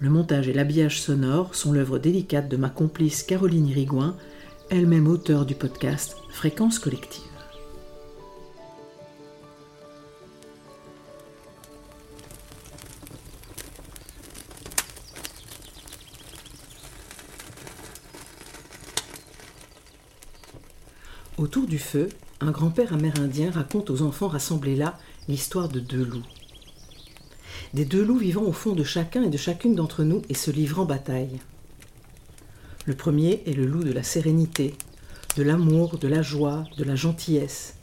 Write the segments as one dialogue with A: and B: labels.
A: Le montage et l'habillage sonore sont l'œuvre délicate de ma complice Caroline Rigouin, elle-même auteure du podcast Fréquence collective. Autour du feu, un grand-père amérindien raconte aux enfants rassemblés là l'histoire de deux loups. Des deux loups vivant au fond de chacun et de chacune d'entre nous et se livrant bataille. Le premier est le loup de la sérénité, de l'amour, de la joie, de la gentillesse.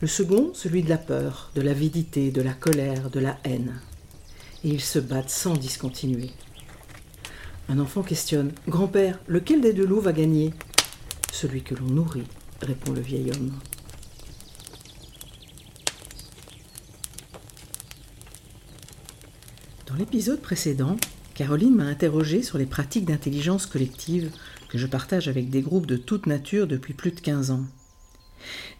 A: Le second, celui de la peur, de l'avidité, de la colère, de la haine. Et ils se battent sans discontinuer. Un enfant questionne Grand-père, lequel des deux loups va gagner? Celui que l'on nourrit, répond le vieil homme. L'épisode précédent, Caroline m'a interrogé sur les pratiques d'intelligence collective que je partage avec des groupes de toute nature depuis plus de 15 ans.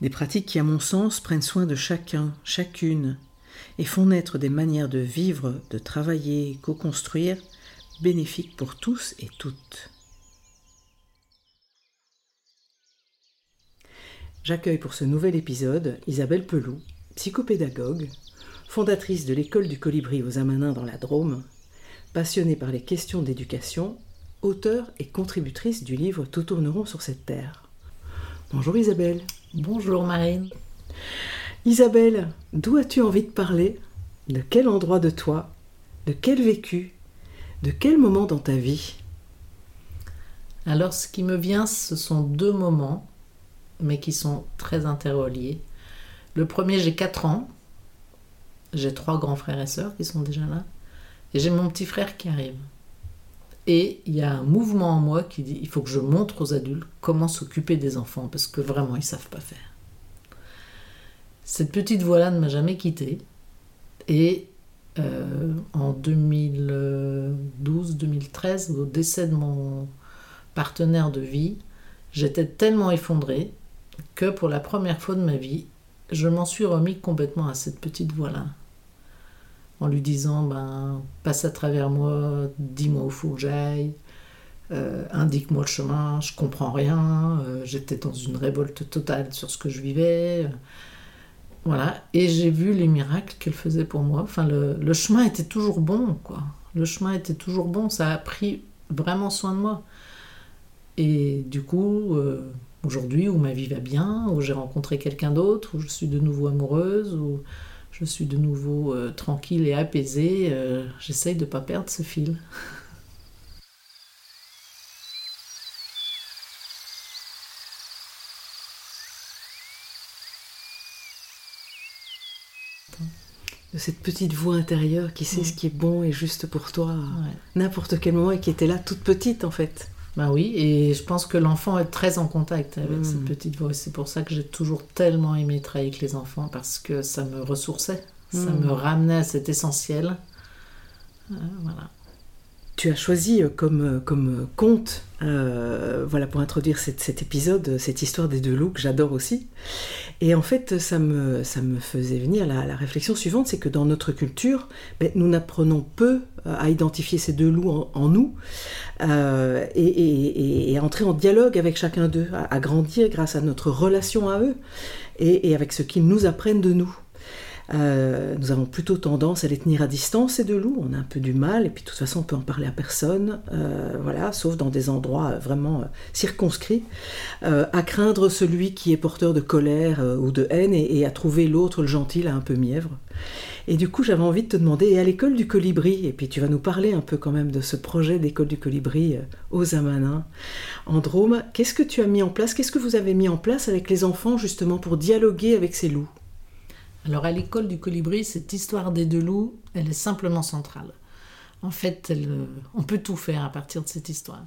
A: Des pratiques qui, à mon sens, prennent soin de chacun, chacune, et font naître des manières de vivre, de travailler, co-construire, bénéfiques pour tous et toutes. J'accueille pour ce nouvel épisode Isabelle Peloux, psychopédagogue, fondatrice de l'école du colibri aux Amanins dans la Drôme, passionnée par les questions d'éducation, auteure et contributrice du livre Tout tourneront sur cette terre. Bonjour Isabelle.
B: Bonjour Marine.
A: Isabelle, d'où as-tu envie de parler? De quel endroit de toi? De quel vécu? De quel moment dans ta vie?
B: Alors ce qui me vient, ce sont deux moments mais qui sont très interreliés. Le premier, j'ai 4 ans. J'ai trois grands frères et sœurs qui sont déjà là. Et j'ai mon petit frère qui arrive. Et il y a un mouvement en moi qui dit il faut que je montre aux adultes comment s'occuper des enfants, parce que vraiment, ils savent pas faire. Cette petite voix-là ne m'a jamais quittée. Et euh, en 2012-2013, au décès de mon partenaire de vie, j'étais tellement effondrée que pour la première fois de ma vie, je m'en suis remis complètement à cette petite voix-là. En lui disant, ben, passe à travers moi, dis-moi où faut que j'aille, euh, indique-moi le chemin, je comprends rien, euh, j'étais dans une révolte totale sur ce que je vivais. voilà, et j'ai vu les miracles qu'elle faisait pour moi. Enfin, le, le, chemin était toujours bon, quoi. Le chemin était toujours bon, ça a pris vraiment soin de moi. Et du coup, euh, aujourd'hui où ma vie va bien, où j'ai rencontré quelqu'un d'autre, où je suis de nouveau amoureuse, où je suis de nouveau euh, tranquille et apaisée, euh, j'essaye de ne pas perdre ce fil.
A: de cette petite voix intérieure qui sait ce qui est bon et juste pour toi n'importe quel moment et qui était là toute petite en fait.
B: Ben oui, et je pense que l'enfant est très en contact avec cette hmm. petite voix. C'est pour ça que j'ai toujours tellement aimé travailler avec les enfants, parce que ça me ressourçait, ça hmm. me ramenait à cet essentiel. Euh, voilà.
A: Tu as choisi comme, comme conte, voilà, pour introduire cet, épisode, cette histoire des deux loups que j'adore aussi. Et en fait, ça me, faisait venir la, réflexion suivante, c'est que dans notre culture, ben, nous n'apprenons peu à identifier ces deux loups en, nous euh, et, à entrer en dialogue avec chacun d'eux, à, grandir grâce à notre relation à eux et, avec ce qu'ils nous apprennent de nous. Euh, nous avons plutôt tendance à les tenir à distance, ces deux loups. On a un peu du mal, et puis de toute façon, on peut en parler à personne, euh, voilà, sauf dans des endroits vraiment circonscrits, à craindre celui qui est porteur de colère ou de haine, et, à trouver l'autre, le gentil, un peu mièvre. Et du coup, j'avais envie de te demander, et à l'école du colibri, et puis tu vas nous parler un peu quand même de ce projet d'école du colibri euh, aux Amanins, en Drôme, qu'est-ce que tu as mis en place, qu'est-ce que vous avez mis en place avec les enfants justement pour dialoguer avec ces loups?
B: Alors à l'école du colibri, cette histoire des deux loups, elle est simplement centrale. En fait, euh, on peut tout faire à partir de cette histoire.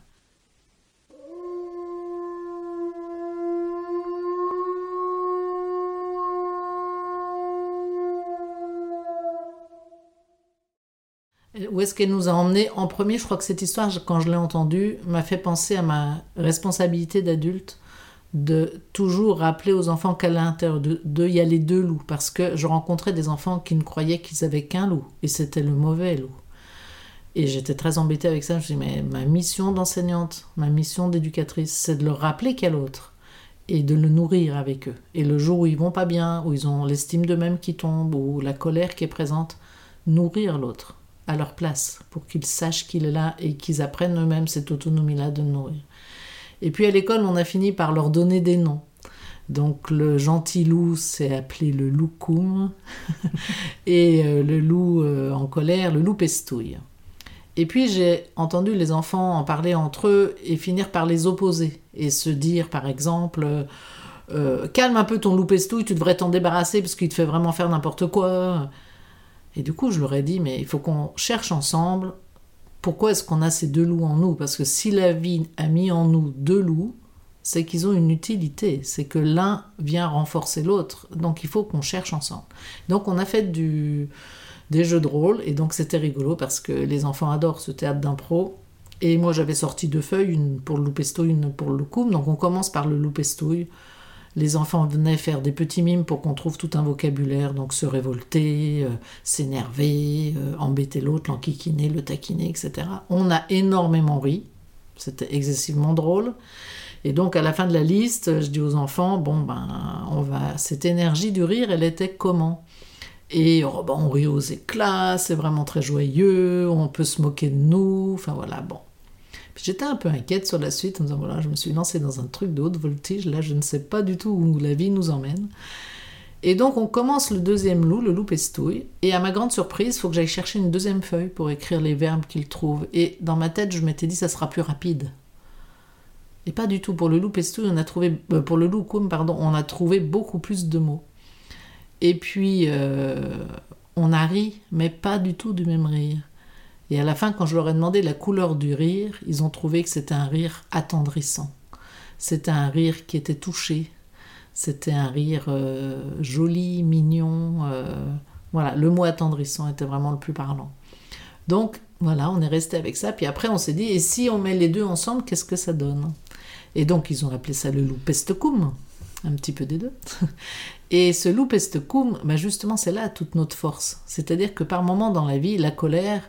B: Où est-ce qu'elle nous a emmenés En premier, je crois que cette histoire, quand je l'ai entendue, m'a fait penser à ma responsabilité d'adulte de toujours rappeler aux enfants qu'à l'intérieur d'eux, il y a les deux loups. Parce que je rencontrais des enfants qui ne croyaient qu'ils avaient qu'un loup, et c'était le mauvais loup. Et j'étais très embêtée avec ça. Je me dis, mais ma mission d'enseignante, ma mission d'éducatrice, c'est de leur rappeler qu'il y a l'autre et de le nourrir avec eux. Et le jour où ils vont pas bien, où ils ont l'estime d'eux-mêmes qui tombe, ou la colère qui est présente, nourrir l'autre à leur place pour qu'ils sachent qu'il est là et qu'ils apprennent eux-mêmes cette autonomie-là de nourrir. Et puis à l'école, on a fini par leur donner des noms. Donc le gentil loup s'est appelé le loup et euh, le loup euh, en colère, le loup pestouille. Et puis j'ai entendu les enfants en parler entre eux et finir par les opposer et se dire par exemple euh, calme un peu ton loup pestouille, tu devrais t'en débarrasser parce qu'il te fait vraiment faire n'importe quoi. Et du coup, je leur ai dit, mais il faut qu'on cherche ensemble pourquoi est-ce qu'on a ces deux loups en nous? Parce que si la vie a mis en nous deux loups, c'est qu'ils ont une utilité, c'est que l'un vient renforcer l'autre. Donc il faut qu'on cherche ensemble. Donc on a fait du, des jeux de rôle, et donc c'était rigolo parce que les enfants adorent ce théâtre d'impro. Et moi j'avais sorti deux feuilles, une pour le loup pestouille, une pour le loup Donc on commence par le loup pestouille. Les enfants venaient faire des petits mimes pour qu'on trouve tout un vocabulaire, donc se révolter, euh, s'énerver, euh, embêter l'autre, l'enquiquiner, le taquiner, etc. On a énormément ri, c'était excessivement drôle. Et donc à la fin de la liste, je dis aux enfants, bon ben, on va, cette énergie du rire, elle était comment? Et oh, ben, on rit aux éclats, c'est vraiment très joyeux, on peut se moquer de nous, enfin voilà, bon. J'étais un peu inquiète sur la suite en disant voilà, je me suis lancée dans un truc de haute voltige, là je ne sais pas du tout où la vie nous emmène. Et donc on commence le deuxième loup, le loup pestouille, et à ma grande surprise, il faut que j'aille chercher une deuxième feuille pour écrire les verbes qu'il trouve. Et dans ma tête, je m'étais dit ça sera plus rapide. Et pas du tout. Pour le loup pestouille, on a trouvé, euh, pour le loup coum, pardon, on a trouvé beaucoup plus de mots. Et puis euh, on a ri, mais pas du tout du même rire. Et à la fin, quand je leur ai demandé la couleur du rire, ils ont trouvé que c'était un rire attendrissant. C'était un rire qui était touché. C'était un rire euh, joli, mignon. Euh, voilà, le mot attendrissant était vraiment le plus parlant. Donc voilà, on est resté avec ça. Puis après, on s'est dit, et si on met les deux ensemble, qu'est-ce que ça donne? Et donc, ils ont appelé ça le loup pestecum, un petit peu des deux. Et ce loup pestecum, bah justement, c'est là toute notre force. C'est-à-dire que par moments dans la vie, la colère,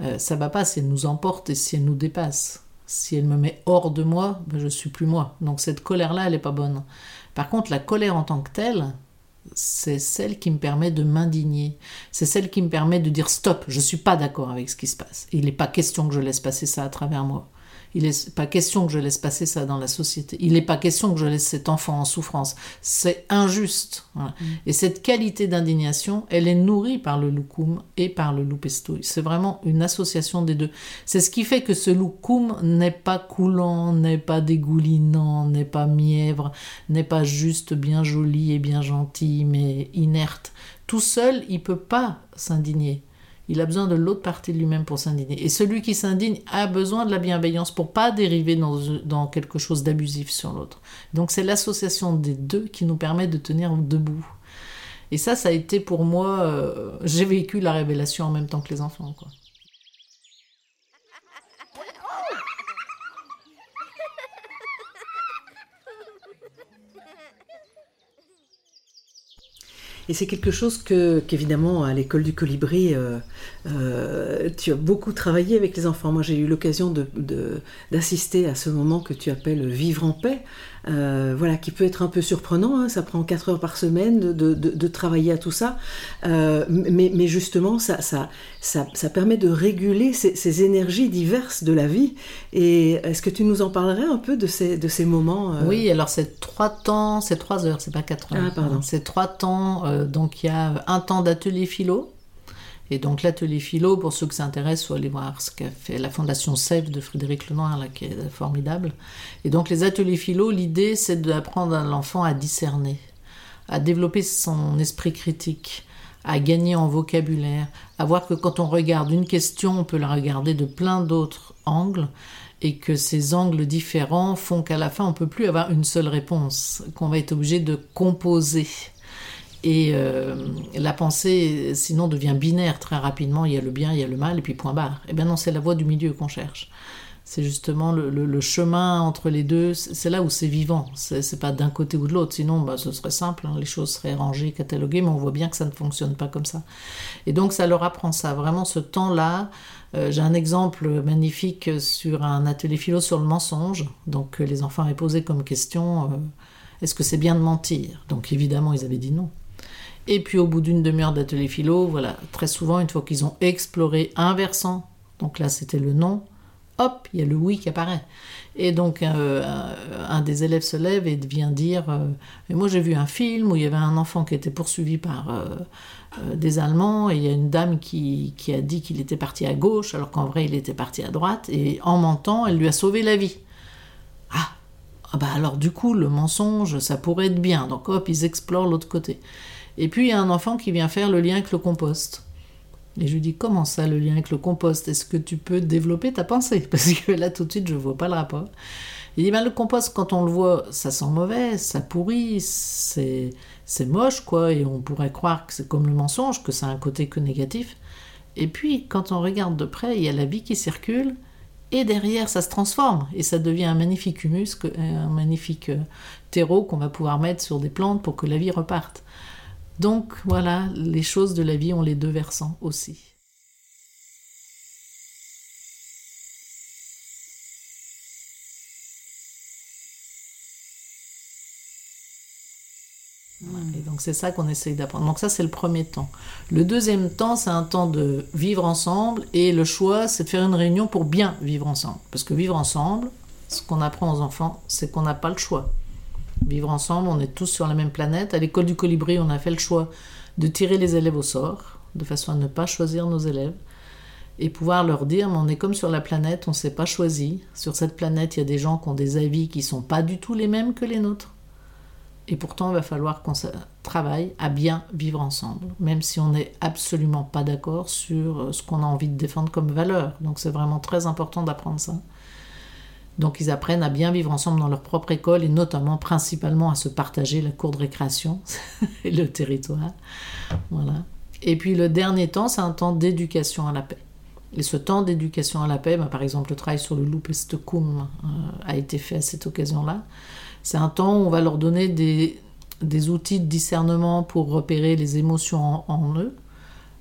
B: euh, ça va pas si elle nous emporte et si elle nous dépasse. Si elle me met hors de moi, ben je suis plus moi. Donc cette colère-là, elle n'est pas bonne. Par contre, la colère en tant que telle, c'est celle qui me permet de m'indigner. C'est celle qui me permet de dire stop, je suis pas d'accord avec ce qui se passe. Il n'est pas question que je laisse passer ça à travers moi. Il n'est pas question que je laisse passer ça dans la société. Il n'est pas question que je laisse cet enfant en souffrance. C'est injuste. Mm. Et cette qualité d'indignation, elle est nourrie par le loukoum et par le loupestouille. C'est vraiment une association des deux. C'est ce qui fait que ce loukoum n'est pas coulant, n'est pas dégoulinant, n'est pas mièvre, n'est pas juste bien joli et bien gentil, mais inerte. Tout seul, il peut pas s'indigner. Il a besoin de l'autre partie de lui-même pour s'indigner. Et celui qui s'indigne a besoin de la bienveillance pour pas dériver dans, quelque chose d'abusif sur l'autre. Donc c'est l'association des deux qui nous permet de tenir debout. Et ça, ça a été pour moi, euh, j'ai vécu la révélation en même temps que les enfants. Quoi.
A: Et c'est quelque chose que, qu'évidemment, à l'école du colibri, euh, euh, tu as beaucoup travaillé avec les enfants. Moi, j'ai eu l'occasion d'assister à ce moment que tu appelles vivre en paix, euh, voilà, qui peut être un peu surprenant. Hein. ça prend 4 heures par semaine de, de travailler à tout ça. mais, mais, justement, ça, ça, ça, ça, permet de réguler ces, ces, énergies diverses de la vie. Et est-ce que tu nous en parlerais un peu de ces, de ces moments
B: Oui, alors c'est 3 temps, c'est 3 heures, c'est pas 4 heures.
A: Ah, pardon.
B: C'est 3 temps. donc il y a un temps d'atelier philo et donc l'atelier philo, pour ceux qui s'intéressent, faut aller voir ce qu'a fait la fondation SEF de Frédéric Lenoir, là, qui est formidable. Et donc les ateliers philo, l'idée c'est d'apprendre à l'enfant à discerner, à développer son esprit critique, à gagner en vocabulaire, à voir que quand on regarde une question, on peut la regarder de plein d'autres angles et que ces angles différents font qu'à la fin, on peut plus avoir une seule réponse, qu'on va être obligé de composer et euh, la pensée, sinon, devient binaire très rapidement. Il y a le bien, il y a le mal, et puis point barre. Eh bien non, c'est la voie du milieu qu'on cherche. C'est justement le, chemin entre les deux. C'est là où c'est vivant. C'est pas d'un côté ou de l'autre. Sinon, bah, ce serait simple. Hein. Les choses seraient rangées, cataloguées, mais on voit bien que ça ne fonctionne pas comme ça. Et donc, ça leur apprend ça. Vraiment, ce temps-là. Euh, j'ai un exemple magnifique sur un atelier philo sur le mensonge. Donc, les enfants avaient posé comme question euh, est-ce que c'est bien de mentir? Donc, évidemment, ils avaient dit non. Et puis au bout d'une demi-heure d'atelier philo, voilà, très souvent, une fois qu'ils ont exploré un versant, donc là c'était le non, hop, il y a le oui qui apparaît. Et donc euh, un des élèves se lève et vient dire euh, Mais moi j'ai vu un film où il y avait un enfant qui était poursuivi par euh, des Allemands et il y a une dame qui, qui a dit qu'il était parti à gauche alors qu'en vrai il était parti à droite et en mentant elle lui a sauvé la vie. Ah, ah bah alors du coup le mensonge ça pourrait être bien donc hop ils explorent l'autre côté. Et puis il y a un enfant qui vient faire le lien avec le compost. Et je lui dis comment ça le lien avec le compost? Est-ce que tu peux développer ta pensée? Parce que là tout de suite je vois pas le rapport. Il dit ben, le compost quand on le voit ça sent mauvais, ça pourrit, c'est c'est moche quoi et on pourrait croire que c'est comme le mensonge que ça a un côté que négatif. Et puis quand on regarde de près il y a la vie qui circule et derrière ça se transforme et ça devient un magnifique humus, un magnifique euh, terreau qu'on va pouvoir mettre sur des plantes pour que la vie reparte. Donc voilà, les choses de la vie ont les deux versants aussi. Et donc c'est ça qu'on essaye d'apprendre. Donc ça c'est le premier temps. Le deuxième temps c'est un temps de vivre ensemble et le choix c'est de faire une réunion pour bien vivre ensemble. Parce que vivre ensemble, ce qu'on apprend aux enfants, c'est qu'on n'a pas le choix vivre ensemble, on est tous sur la même planète. À l'école du colibri, on a fait le choix de tirer les élèves au sort, de façon à ne pas choisir nos élèves, et pouvoir leur dire, mais on est comme sur la planète, on ne s'est pas choisi. Sur cette planète, il y a des gens qui ont des avis qui ne sont pas du tout les mêmes que les nôtres. Et pourtant, il va falloir qu'on travaille à bien vivre ensemble, même si on n'est absolument pas d'accord sur euh, ce qu'on a envie de défendre comme valeur. Donc c'est vraiment très important d'apprendre ça. Donc ils apprennent à bien vivre ensemble dans leur propre école et notamment principalement à se partager la cour de récréation et le territoire. Voilà. Et puis le dernier temps, c'est un temps d'éducation à la paix. Et ce temps d'éducation à la paix, bah, par exemple le travail sur le loupesticum euh, a été fait à cette occasion-là. C'est un temps où on va leur donner des, des outils de discernement pour repérer les émotions en eux,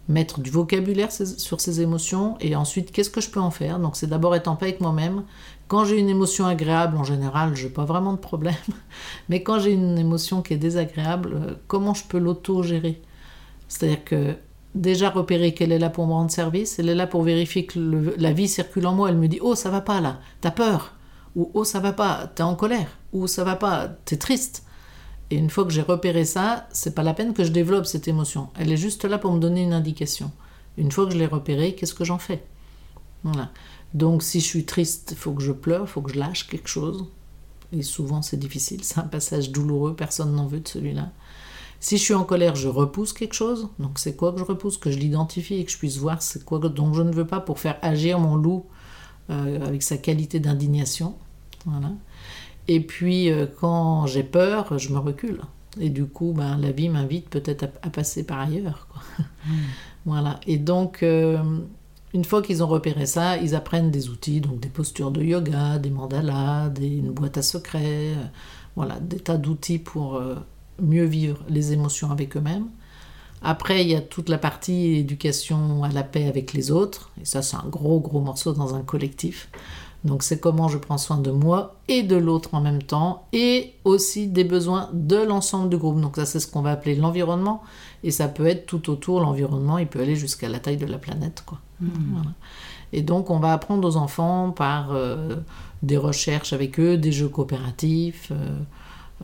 B: mettre du vocabulaire sur ces émotions et ensuite qu'est-ce que je peux en faire? Donc c'est d'abord être en paix avec moi-même. Quand j'ai une émotion agréable, en général, je n'ai pas vraiment de problème. Mais quand j'ai une émotion qui est désagréable, euh, comment je peux l'auto-gérer? C'est-à-dire que déjà repérer qu'elle est là pour me rendre service, elle est là pour vérifier que la vie circule en moi. Elle me dit Oh, ça va pas là, t'as peur. Ou Oh, ça va pas, t'es en colère. Ou Ça va pas, t'es triste. Et une fois que j'ai repéré ça, c'est pas la peine que je développe cette émotion. Elle est juste là pour me donner une indication. Une fois que je l'ai repérée, qu'est-ce que j'en fais? Voilà. Donc si je suis triste, il faut que je pleure, il faut que je lâche quelque chose. Et souvent c'est difficile, c'est un passage douloureux, personne n'en veut de celui-là. Si je suis en colère, je repousse quelque chose. Donc c'est quoi que je repousse? Que je l'identifie et que je puisse voir c'est quoi dont je ne veux pas pour faire agir mon loup euh, avec sa qualité d'indignation. Voilà. Et puis, euh, quand j'ai peur, je me recule. Et du coup, ben, la vie m'invite peut-être à, passer par ailleurs. Hmm. Voilà. Et donc, euh, une fois qu'ils ont repéré ça, ils apprennent des outils, donc des postures de yoga, des mandalas, une boîte à secrets, euh, voilà, des tas d'outils pour mieux vivre les émotions avec eux-mêmes. Après, il y a toute la partie éducation à la paix avec les autres. Et ça, c'est un gros, gros morceau dans un collectif. Donc c'est comment je prends soin de moi et de l'autre en même temps, et aussi des besoins de l'ensemble du groupe. Donc ça c'est ce qu'on va appeler l'environnement, et ça peut être tout autour l'environnement, il peut aller jusqu'à la taille de la planète. Quoi. Mmh. Et donc on va apprendre aux enfants par euh, des recherches avec eux, des jeux coopératifs, euh,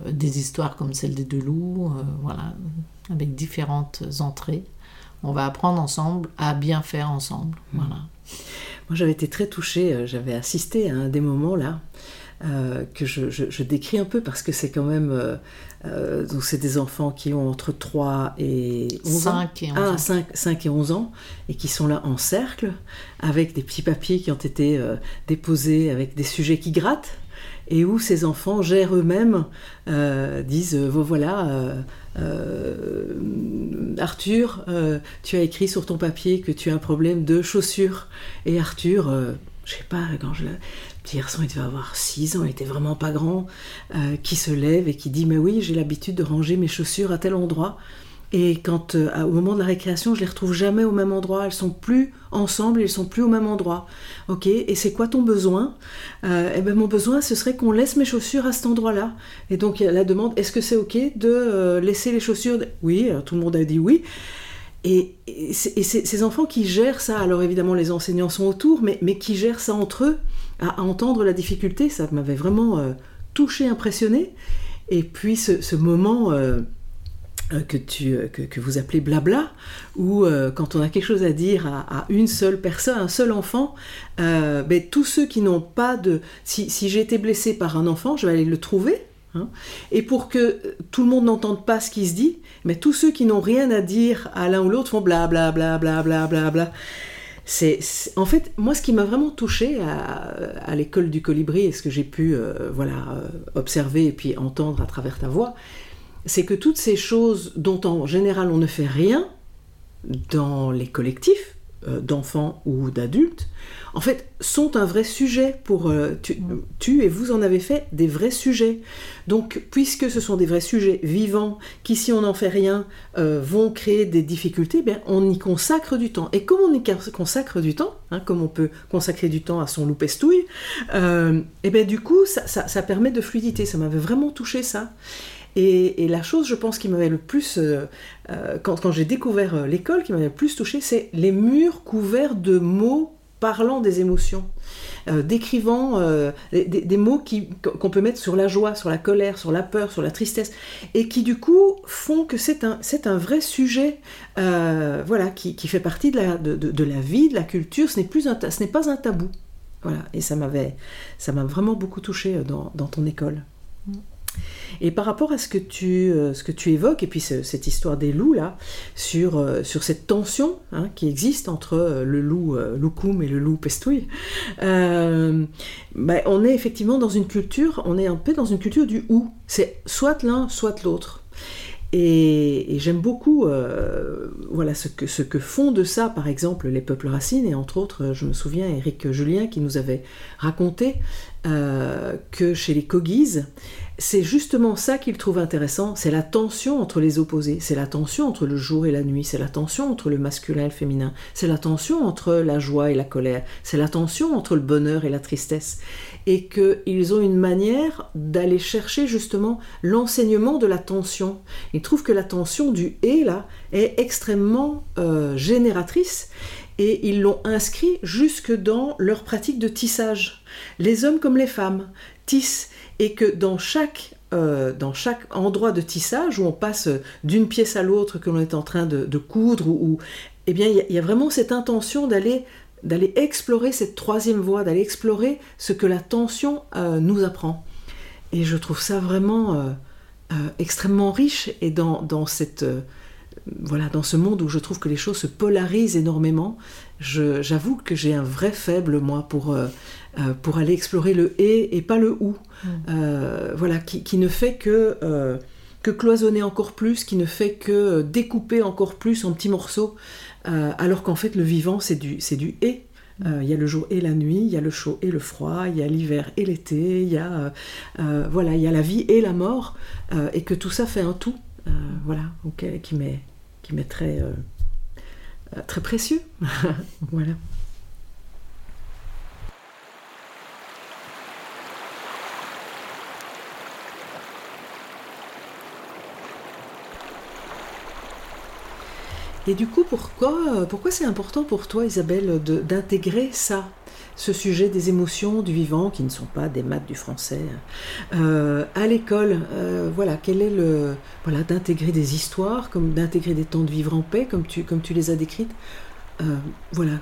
B: euh, des histoires comme celle des deux loups, voilà, avec différentes entrées. On va apprendre ensemble à bien faire ensemble. Mmh. Voilà.
A: Moi, j'avais été très touchée, j'avais assisté à un des moments là. Euh, que je, décris un peu parce que c'est quand même. Euh, donc, c'est des enfants qui ont entre 3 et 11
B: 5
A: Et 11 ah, 5, 5, et 11 ans, et qui sont là en cercle, avec des petits papiers qui ont été déposés, avec des sujets qui grattent, et où ces enfants gèrent eux-mêmes, disent voilà, euh, Arthur, euh, tu as écrit sur ton papier que tu as un problème de chaussures. Et Arthur, euh, je sais pas, quand je le il devait avoir 6 ans, il était vraiment pas grand, qui se lève et qui dit Mais oui, j'ai l'habitude de ranger mes chaussures à tel endroit. Et quand euh, au moment de la récréation, je les retrouve jamais au même endroit. Elles sont plus ensemble, elles sont plus au même endroit. Ok. Et c'est quoi ton besoin? Euh, Eh ben mon besoin, ce serait qu'on laisse mes chaussures à cet endroit-là. Et donc la demande est-ce que c'est ok de euh, laisser les chaussures? Oui. tout le monde a dit oui. Et, ces enfants qui gèrent ça, alors évidemment les enseignants sont autour, mais, qui gèrent ça entre eux, à, entendre la difficulté, ça m'avait vraiment touché, impressionné. Et puis ce, moment euh, que, tu, euh, que, vous appelez blabla, où euh, quand on a quelque chose à dire à, une seule personne, un seul enfant, ben, tous ceux qui n'ont pas de... Si, si j'ai été blessé par un enfant, je vais aller le trouver. Hein, et pour que tout le monde n'entende pas ce qui se dit, mais tous ceux qui n'ont rien à dire à l'un ou l'autre font blabla, blabla, blabla, bla. C'est, en fait, moi, ce qui m'a vraiment touché à, l'école du colibri et ce que j'ai pu voilà, observer et puis entendre à travers ta voix, c'est que toutes ces choses dont en général on ne fait rien dans les collectifs euh, d'enfants ou d'adultes, en fait, sont un vrai sujet pour... Euh, tu, et vous en avez fait des vrais sujets. Donc, puisque ce sont des vrais sujets vivants, qui si on n'en fait rien, euh, vont créer des difficultés, bien, on y consacre du temps. Et comme on y consacre du temps, hein, comme on peut consacrer du temps à son loup pestouille, et bien du coup, ça, ça permet de fluidité. Ça m'avait vraiment touché ça. Et, la chose, je pense, qui m'avait le plus, euh, euh, quand, j'ai découvert euh, l'école, qui m'avait le plus touché, c'est les murs couverts de mots parlant des émotions, décrivant des, mots qu'on peut mettre sur la joie, sur la colère, sur la peur, sur la tristesse, et qui du coup font que c'est un, un vrai sujet voilà, qui, fait partie de la, de, la vie, de la culture, ce n'est, plus un, ce n'est pas un tabou. Voilà, et ça m'avait, ça m'a vraiment beaucoup touché dans, dans ton école. Et par rapport à ce que tu, euh, ce que tu évoques, et puis cette histoire des loups, là, sur, euh, sur cette tension hein, qui existe entre euh, le loup loukoum et le loup pestouille, bah, on est effectivement dans une culture, on est un peu dans une culture du ou. C'est soit l'un, soit l'autre. Et, j'aime beaucoup voilà, ce, que, ce que font de ça, par exemple, les peuples racines. Et entre autres, je me souviens, Eric Julien qui nous avait raconté que chez les Kogis, c'est justement ça qu'il trouve intéressant, c'est la tension entre les opposés, c'est la tension entre le jour et la nuit, c'est la tension entre le masculin et le féminin, c'est la tension entre la joie et la colère, c'est la tension entre le bonheur et la tristesse, et qu'ils ont une manière d'aller chercher justement l'enseignement de la tension. Ils trouvent que la tension du et là est extrêmement euh, génératrice et ils l'ont inscrit jusque dans leur pratique de tissage. Les hommes comme les femmes tissent et que dans chaque, euh, dans chaque endroit de tissage où on passe d'une pièce à l'autre que l'on est en train de, coudre, ou, eh bien, il y, a vraiment cette intention d'aller d'aller explorer cette troisième voie, d'aller explorer ce que la tension euh, nous apprend. Et je trouve ça vraiment euh, extrêmement riche et dans, dans cette voilà, dans ce monde où je trouve que les choses se polarisent énormément, j'avoue que j'ai un vrai faible, moi, pour, pour aller explorer le et et pas le ou. Mm. Euh, voilà, qui, ne fait que, euh, que cloisonner encore plus, qui ne fait que découper encore plus en petits morceaux, alors qu'en fait le vivant c'est du, c'est du et. Il y a le jour et la nuit, il y a le chaud et le froid, il y a l'hiver et l'été, il y a voilà, il y a la vie et la mort, et que tout ça fait un tout, voilà, qui m'est qui m'est très, très précieux. voilà. Et du coup, pourquoi, pourquoi c'est important pour toi, Isabelle, d'intégrer ça, ce sujet des émotions du vivant, qui ne sont pas des maths du français, euh, à l'école euh, Voilà, quel est le voilà d'intégrer des histoires, comme d'intégrer des temps de vivre en paix, comme tu comme tu les as décrites. Euh, voilà,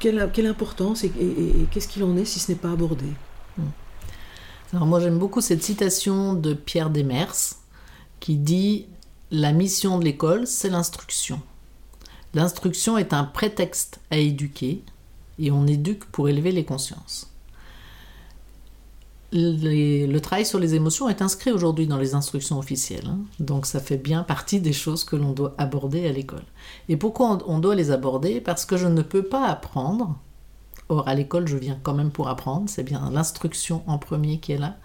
A: quelle, quelle importance et, qu'est-ce qu'il en est si ce n'est pas abordé? Hmm.
B: Alors moi j'aime beaucoup cette citation de Pierre Demers qui dit la mission de l'école, c'est l'instruction. L'instruction est un prétexte à éduquer et on éduque pour élever les consciences. le travail sur les émotions est inscrit aujourd'hui dans les instructions officielles, hein. donc ça fait bien partie des choses que l'on doit aborder à l'école. Et pourquoi on doit les aborder? Parce que je ne peux pas apprendre, or à l'école je viens quand même pour apprendre, c'est bien l'instruction en premier qui est là,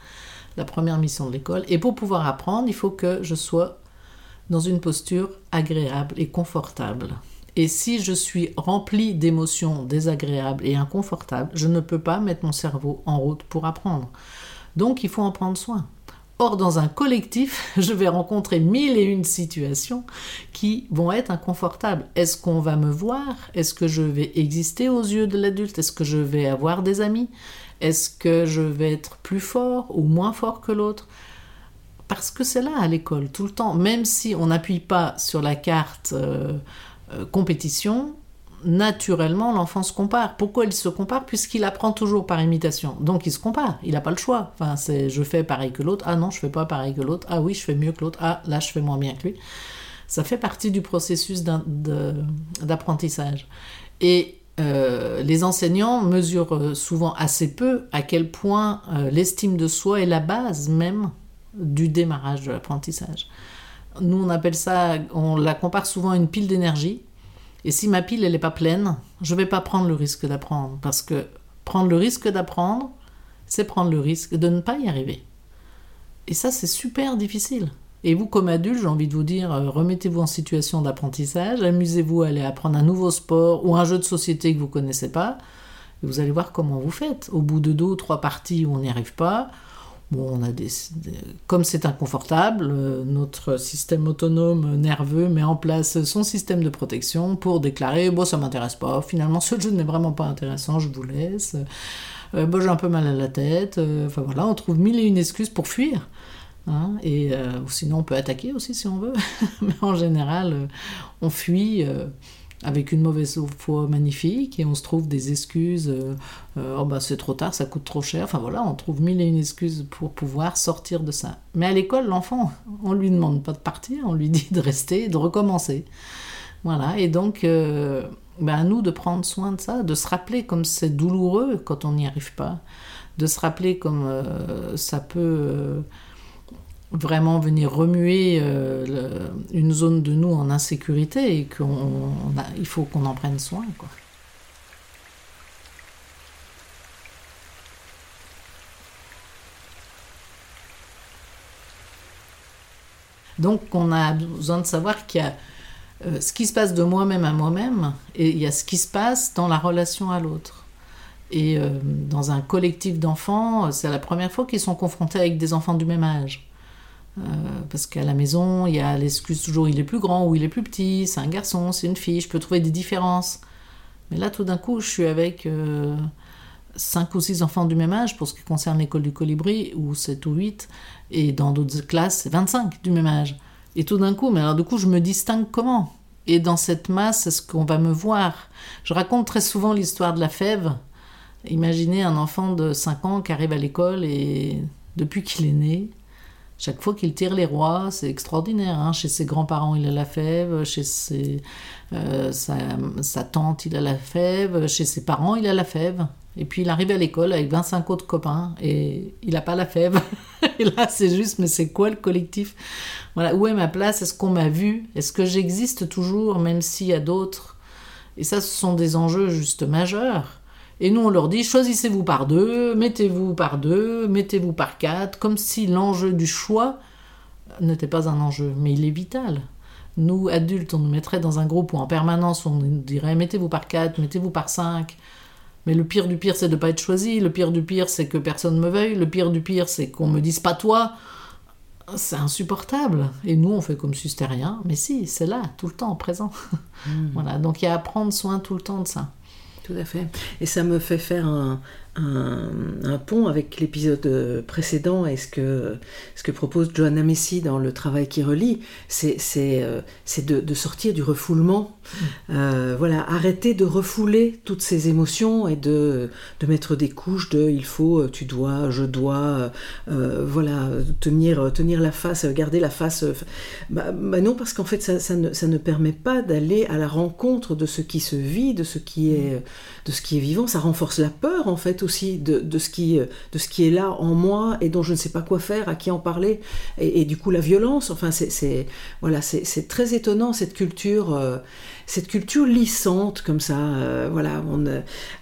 B: la première mission de l'école, et pour pouvoir apprendre, il faut que je sois dans une posture agréable et confortable. Et si je suis rempli d'émotions désagréables et inconfortables, je ne peux pas mettre mon cerveau en route pour apprendre. Donc il faut en prendre soin. Or, dans un collectif, je vais rencontrer mille et une situations qui vont être inconfortables. Est-ce qu'on va me voir? Est-ce que je vais exister aux yeux de l'adulte? Est-ce que je vais avoir des amis? Est-ce que je vais être plus fort ou moins fort que l'autre? Parce que c'est là à l'école, tout le temps. Même si on n'appuie pas sur la carte euh, euh, compétition, naturellement, l'enfant se compare. Pourquoi il se compare? Puisqu'il apprend toujours par imitation. Donc il se compare, il n'a pas le choix. Enfin, c'est je fais pareil que l'autre, ah non, je fais pas pareil que l'autre, ah oui, je fais mieux que l'autre, ah là, je fais moins bien que lui. Ça fait partie du processus d'apprentissage. Et euh, les enseignants mesurent euh, souvent assez peu à quel point l'estime de soi est la base même du démarrage de l'apprentissage. Nous, on appelle ça, on la compare souvent à une pile d'énergie. Et si ma pile, elle n'est pas pleine, je ne vais pas prendre le risque d'apprendre. Parce que prendre le risque d'apprendre, c'est prendre le risque de ne pas y arriver. Et ça, c'est super difficile. Et vous, comme adulte, j'ai envie de vous dire, euh, remettez-vous en situation d'apprentissage, amusez-vous à aller apprendre un nouveau sport ou un jeu de société que vous ne connaissez pas, et vous allez voir comment vous faites. Au bout de deux ou trois parties où on n'y arrive pas, Bon, on a des, comme c'est inconfortable, euh, notre système autonome nerveux met en place son système de protection pour déclarer bon ça m'intéresse pas, finalement ce jeu n'est vraiment pas intéressant, je vous laisse. Euh, bon, j'ai un peu mal à la tête. Euh, enfin voilà, on trouve mille et une excuses pour fuir. Hein, et sinon on peut attaquer aussi si on veut, mais en général on fuit avec une mauvaise foi magnifique et on se trouve des excuses euh, euh, oh bah c'est trop tard ça coûte trop cher enfin voilà on trouve mille et une excuses pour pouvoir sortir de ça. Mais à l'école l'enfant on lui demande pas de partir on lui dit de rester de recommencer. Voilà et donc euh, bah, à nous de prendre soin de ça de se rappeler comme c'est douloureux quand on n'y arrive pas de se rappeler comme ça peut vraiment venir remuer euh, une zone de nous en insécurité et qu'il faut qu'on en prenne soin. Donc on a besoin de savoir qu'il y a euh, ce qui se passe de moi-même à moi-même et il y a ce qui se passe dans la relation à l'autre. Et euh, dans un collectif d'enfants, c'est la première fois qu'ils sont confrontés avec des enfants du même âge. Euh, parce qu'à la maison, il y a l'excuse toujours il est plus grand ou il est plus petit, c'est un garçon, c'est une fille, je peux trouver des différences. Mais là, tout d'un coup, je suis avec euh, 5 ou 6 enfants du même âge pour ce qui concerne l'école du colibri, ou 7 ou 8, et dans d'autres classes, c'est 25 du même âge. Et tout d'un coup, mais alors du coup, je me distingue comment? Et dans cette masse, est-ce qu'on va me voir? Je raconte très souvent l'histoire de la fève. Imaginez un enfant de 5 ans qui arrive à l'école et depuis qu'il est né, chaque fois qu'il tire les rois, c'est extraordinaire. Hein. Chez ses grands-parents, il a la fève. Chez euh, sa, tante, il a la fève. Chez ses parents, il a la fève. Et puis il arrive à l'école avec 25 autres copains et il n'a pas la fève. et là, c'est juste, mais c'est quoi le collectif? Voilà, où est ma place? Est-ce qu'on m'a vu Est-ce que j'existe toujours, même s'il y a d'autres? Et ça, ce sont des enjeux juste majeurs. Et nous, on leur dit choisissez-vous par deux, mettez-vous par deux, mettez-vous par quatre, comme si l'enjeu du choix n'était pas un enjeu, mais il est vital. Nous, adultes, on nous mettrait dans un groupe où en permanence on nous dirait mettez-vous par 4, mettez-vous par 5. Mais le pire du pire, c'est de ne pas être choisi. Le pire du pire, c'est que personne ne me veuille. Le pire du pire, c'est qu'on me dise pas toi. C'est insupportable. Et nous, on fait comme si c'était rien. Mais si, c'est là, tout le temps, présent.
A: Hmm.
B: voilà. Donc il y a à prendre soin tout le temps de ça.
A: Tout à fait. Et ça me fait faire un, un, pont avec l'épisode précédent et ce que, ce que propose Johanna Messi dans le travail qui relie, c'est euh, de, sortir du refoulement. Euh, voilà, arrêter de refouler toutes ces émotions et de, mettre des couches de il faut, tu dois, je dois, euh, voilà, tenir, tenir la face, garder la face. Bah, bah non, parce qu'en fait, ça, ça, ne, ça ne permet pas d'aller à la rencontre de ce qui se vit, de ce qui est, de ce qui est vivant. Ça renforce la peur, en fait, aussi de, ce qui, de ce qui est là en moi et dont je ne sais pas quoi faire, à qui en parler, et, du coup la violence. Enfin, c'est voilà, très étonnant cette culture, euh, cette culture lissante comme ça. Euh, voilà,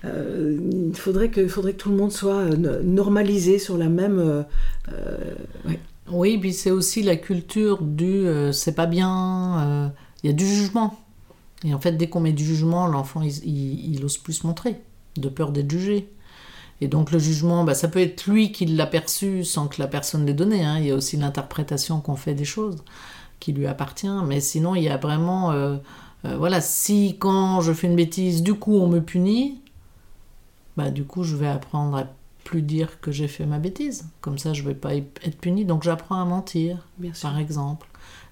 A: euh, il faudrait que, faudrait que tout le monde soit normalisé sur la même.
B: Oui, puis c'est aussi la culture du c'est pas bien. Il y a du jugement. Et en fait, dès qu'on met du jugement, l'enfant, il, il, il ose plus se montrer, de peur d'être jugé. Et donc le jugement, bah, ça peut être lui qui l'a perçu sans que la personne l'ait donné. Hein. Il y a aussi l'interprétation qu'on fait des choses qui lui appartient. Mais sinon, il y a vraiment... Euh, euh, voilà, si quand je fais une bêtise, du coup on me punit, bah du coup je vais apprendre à plus dire que j'ai fait ma bêtise. Comme ça, je vais pas être puni. Donc j'apprends à mentir, par exemple.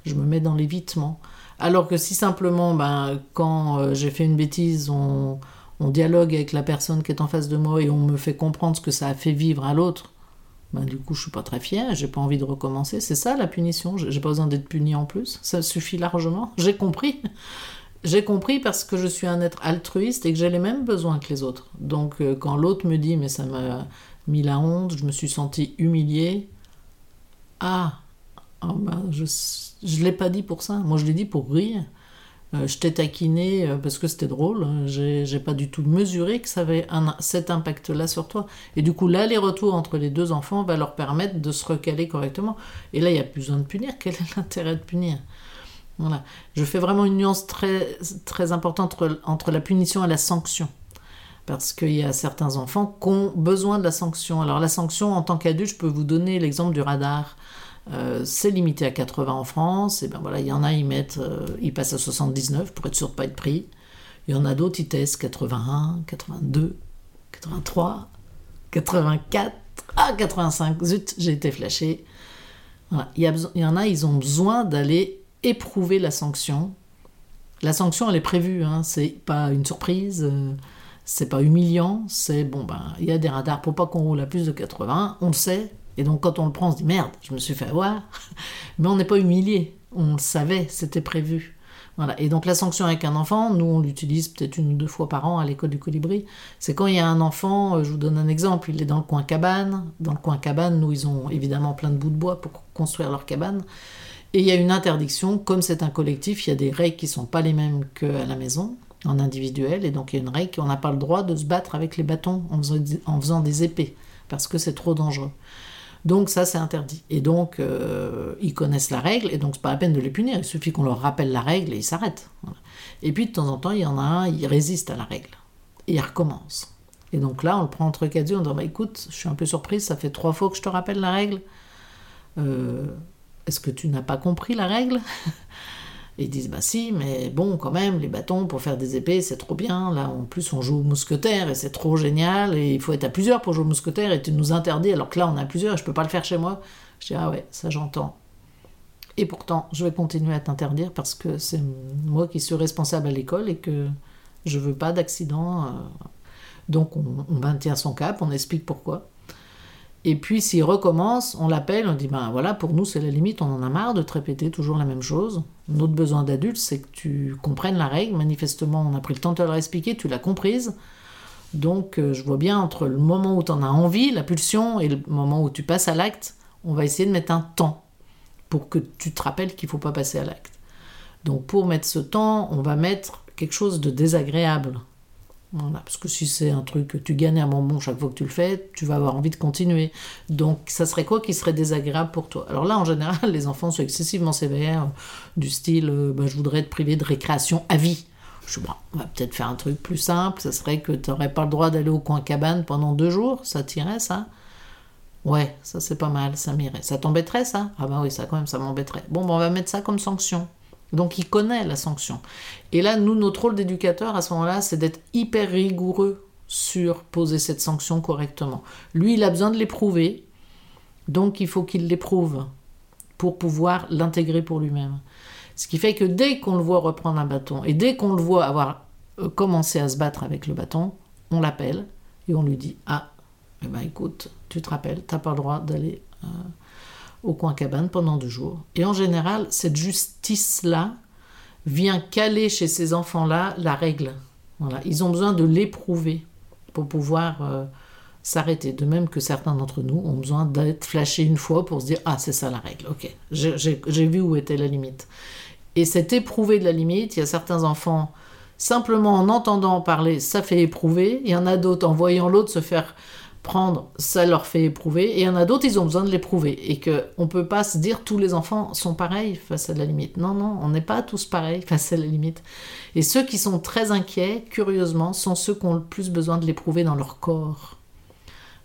B: Je me mets dans l'évitement. Alors que si simplement, ben, quand euh, j'ai fait une bêtise, on on dialogue avec la personne qui est en face de moi et on me fait comprendre ce que ça a fait vivre à l'autre, ben, du coup je suis pas très fière, j'ai pas envie de recommencer. C'est ça la punition, j'ai pas besoin d'être puni en plus, ça suffit largement. J'ai compris. J'ai compris parce que je suis un être altruiste et que j'ai les mêmes besoins que les autres. Donc euh, quand l'autre me dit mais ça m'a mis la honte, je me suis sentie humiliée. Ah, oh ben, je je l'ai pas dit pour ça, moi je l'ai dit pour rire. Euh, je t'ai taquiné euh, parce que c'était drôle. Hein. J'ai pas du tout mesuré que ça avait un, cet impact-là sur toi. Et du coup, l'aller-retour entre les deux enfants va leur permettre de se recaler correctement. Et là, il n'y a plus besoin de punir. Quel est l'intérêt de punir? Voilà. Je fais vraiment une nuance très, très importante entre, entre la punition et la sanction. Parce qu'il y a certains enfants qui ont besoin de la sanction. Alors la sanction, en tant qu'adulte, je peux vous donner l'exemple du radar. Euh, c'est limité à 80 en France, et ben voilà, il y en a, ils mettent, euh, ils passent à 79 pour être sûr de pas être pris. Il y en a d'autres, ils testent 81, 82, 83, 84, ah 85, zut, j'ai été flashé. Il, y a, il y en a, ils ont besoin d'aller éprouver la sanction. La sanction, elle est prévue, hein, c'est pas une surprise, euh, c'est pas humiliant, c'est bon, ben, il y a des radars pour pas qu'on roule à plus de 80, on le sait, et donc quand on le prend, on se dit merde, je me suis fait avoir. Mais on n'est pas humilié, on le savait, c'était prévu. Voilà. Et donc la sanction avec un enfant, nous on l'utilise peut-être une ou deux fois par an à l'école du colibri. C'est quand il y a un enfant, euh, je vous donne un exemple, il est dans le coin cabane. Dans le coin cabane, nous ils ont évidemment plein de bouts de bois pour construire leur cabane. Et il y a une interdiction, comme c'est un collectif, il y a des règles qui sont pas les mêmes qu'à la maison, en individuel. Et donc il y a une règle qu'on n'a pas le droit de se battre avec les bâtons en faisant des épées, parce que c'est trop dangereux. Donc ça, c'est interdit. Et donc, euh, ils connaissent la règle, et donc c'est pas la peine de les punir. Il suffit qu'on leur rappelle la règle et ils s'arrêtent. Et puis, de temps en temps, il y en a un, il résiste à la règle. Et il recommence. Et donc là, on le prend entre quatre yeux, on dit, bah, écoute, je suis un peu surprise, ça fait trois fois que je te rappelle la règle. Euh, Est-ce que tu n'as pas compris la règle? Ils disent bah si, mais bon, quand même, les bâtons pour faire des épées, c'est trop bien. Là, en plus, on joue au mousquetaire et c'est trop génial. Et il faut être à plusieurs pour jouer au mousquetaire et tu nous interdis alors que là, on a plusieurs et je peux pas le faire chez moi. Je dis ah ouais, ça j'entends. Et pourtant, je vais continuer à t'interdire parce que c'est moi qui suis responsable à l'école et que je veux pas d'accident. Donc on, on maintient son cap, on explique pourquoi. Et puis s'il recommence, on l'appelle, on dit ben voilà, pour nous c'est la limite, on en a marre de te répéter toujours la même chose. Notre besoin d'adulte, c'est que tu comprennes la règle. Manifestement, on a pris le temps de te la expliquer, tu l'as comprise. Donc euh, je vois bien entre le moment où tu en as envie, la pulsion, et le moment où tu passes à l'acte, on va essayer de mettre un temps pour que tu te rappelles qu'il ne faut pas passer à l'acte. Donc pour mettre ce temps, on va mettre quelque chose de désagréable. Parce que si c'est un truc que tu gagnes un bonbon chaque fois que tu le fais, tu vas avoir envie de continuer. Donc, ça serait quoi qui serait désagréable pour toi? Alors là, en général, les enfants sont excessivement sévères, du style euh, bah, je voudrais te priver de récréation à vie. Je dis, bon, on va peut-être faire un truc plus simple, ça serait que tu n'aurais pas le droit d'aller au coin cabane pendant deux jours, ça tirait ça? Ouais, ça c'est pas mal, ça m'irait. Ça t'embêterait ça? Ah bah oui, ça quand même, ça m'embêterait. Bon, bah, on va mettre ça comme sanction. Donc il connaît la sanction. Et là, nous, notre rôle d'éducateur à ce moment-là, c'est d'être hyper rigoureux sur poser cette sanction correctement. Lui, il a besoin de l'éprouver, donc il faut qu'il l'éprouve pour pouvoir l'intégrer pour lui-même. Ce qui fait que dès qu'on le voit reprendre un bâton et dès qu'on le voit avoir euh, commencé à se battre avec le bâton, on l'appelle et on lui dit Ah, eh ben écoute, tu te rappelles, tu n'as pas le droit d'aller euh, au coin cabane pendant deux jours. Et en général, cette justice-là vient caler chez ces enfants-là la règle. Voilà. Ils ont besoin de l'éprouver pour pouvoir euh, s'arrêter. De même que certains d'entre nous ont besoin d'être flashés une fois pour se dire Ah, c'est ça la règle, ok, j'ai vu où était la limite. Et cet éprouver de la limite, il y a certains enfants, simplement en entendant parler, ça fait éprouver. Il y en a d'autres, en voyant l'autre se faire prendre, ça leur fait éprouver. Et il y en a d'autres, ils ont besoin de l'éprouver. Et qu'on ne peut pas se dire tous les enfants sont pareils face à la limite. Non, non, on n'est pas tous pareils face à la limite. Et ceux qui sont très inquiets, curieusement, sont ceux qui ont le plus besoin de l'éprouver dans leur corps,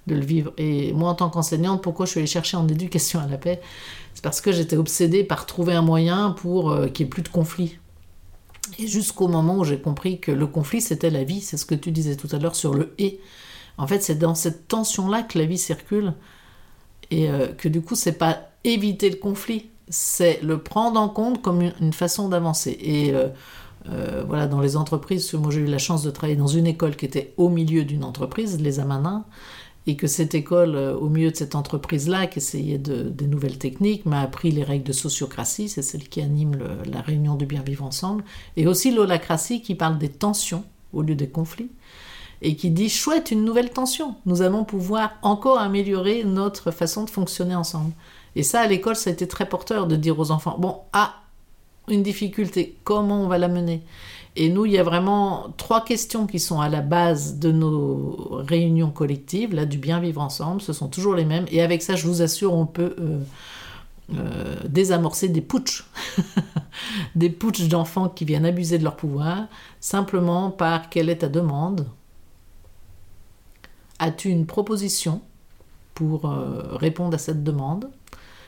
B: de le vivre. Et moi, en tant qu'enseignante, pourquoi je suis allée chercher en éducation à la paix? C'est parce que j'étais obsédée par trouver un moyen pour euh, qu'il n'y ait plus de conflit. Et jusqu'au moment où j'ai compris que le conflit, c'était la vie, c'est ce que tu disais tout à l'heure sur le et. En fait, c'est dans cette tension-là que la vie circule et euh, que du coup, c'est pas éviter le conflit, c'est le prendre en compte comme une, façon d'avancer. Et euh, euh, voilà, dans les entreprises, moi j'ai eu la chance de travailler dans une école qui était au milieu d'une entreprise, les Amanins, et que cette école, au milieu de cette entreprise-là, qui essayait de, des nouvelles techniques, m'a appris les règles de sociocratie, c'est celle qui anime la réunion du bien vivre ensemble, et aussi l'holacratie qui parle des tensions au lieu des conflits et qui dit chouette, une nouvelle tension. Nous allons pouvoir encore améliorer notre façon de fonctionner ensemble. Et ça, à l'école, ça a été très porteur de dire aux enfants bon, ah, une difficulté, comment on va la mener? Et nous, il y a vraiment trois questions qui sont à la base de nos réunions collectives, là, du bien vivre ensemble. Ce sont toujours les mêmes. Et avec ça, je vous assure, on peut. Euh, euh, désamorcer des putsch, des putsch d'enfants qui viennent abuser de leur pouvoir, simplement par quelle est ta demande, As-tu une proposition pour euh, répondre à cette demande?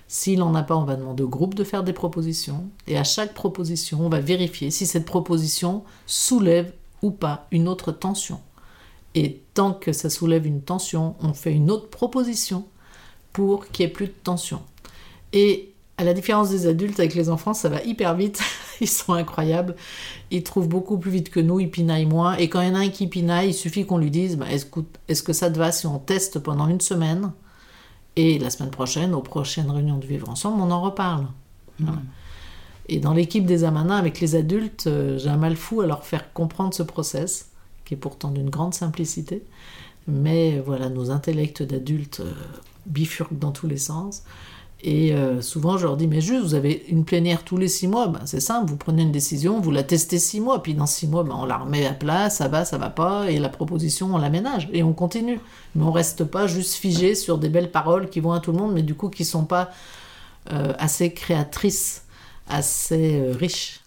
B: S'il n'en a pas, on va demander au groupe de faire des propositions. Et à chaque proposition, on va vérifier si cette proposition soulève ou pas une autre tension. Et tant que ça soulève une tension, on fait une autre proposition pour qu'il n'y ait plus de tension. Et à la différence des adultes, avec les enfants, ça va hyper vite. Ils sont incroyables. Ils trouvent beaucoup plus vite que nous, ils pinaillent moins. Et quand il y en a un qui pinaille, il suffit qu'on lui dise bah, est-ce que ça te va si on teste pendant une semaine Et la semaine prochaine, aux prochaines réunions de Vivre Ensemble, on en reparle. Mmh. Et dans l'équipe des Amanins, avec les adultes, euh, j'ai un mal fou à leur faire comprendre ce process, qui est pourtant d'une grande simplicité. Mais voilà, nos intellects d'adultes euh, bifurquent dans tous les sens. Et euh, souvent, je leur dis, mais juste, vous avez une plénière tous les six mois, ben, c'est simple, vous prenez une décision, vous la testez six mois, puis dans six mois, ben, on la remet à plat, ça va, ça va pas, et la proposition, on l'aménage, et on continue. Mais on reste pas juste figé sur des belles paroles qui vont à tout le monde, mais du coup qui sont pas euh, assez créatrices, assez euh, riches.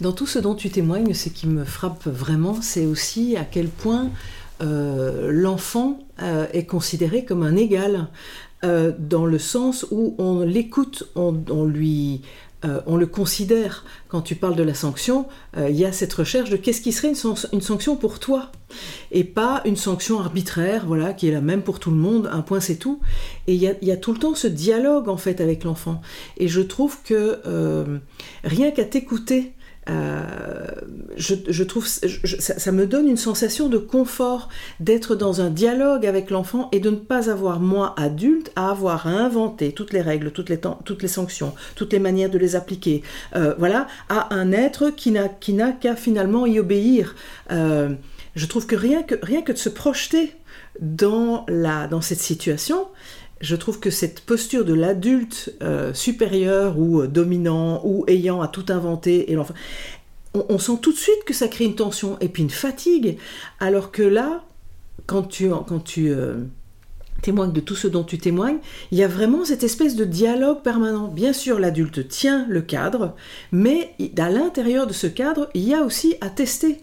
A: Dans tout ce dont tu témoignes, ce qui me frappe vraiment, c'est aussi à quel point euh, l'enfant euh, est considéré comme un égal, euh, dans le sens où on l'écoute, on, lui... on le considère. Quand tu parles de la sanction, il y a cette recherche de qu'est-ce qui serait une, sanction pour toi et pas une sanction arbitraire, voilà, qui est la même pour tout le monde, un point c'est tout. Et il y, y, a tout le temps ce dialogue en fait avec l'enfant. Et je trouve que rien qu'à t'écouter, euh, je, trouve ça, me donne une sensation de confort d'être dans un dialogue avec l'enfant et de ne pas avoir moi adulte à avoir à inventer toutes les règles, toutes les, toutes les sanctions, toutes les manières de les appliquer. Euh, voilà, à un être qui n'a qu'à finalement y obéir. Euh, je trouve que rien que rien que de se projeter dans la dans cette situation, je trouve que cette posture de l'adulte euh, supérieur ou euh, dominant ou ayant à tout inventer et l'enfant, on, sent tout de suite que ça crée une tension et puis une fatigue, alors que là, quand tu, euh, témoignes de tout ce dont tu témoignes, il y a vraiment cette espèce de dialogue permanent. Bien sûr, l'adulte tient le cadre, mais à l'intérieur de ce cadre, il y a aussi à tester.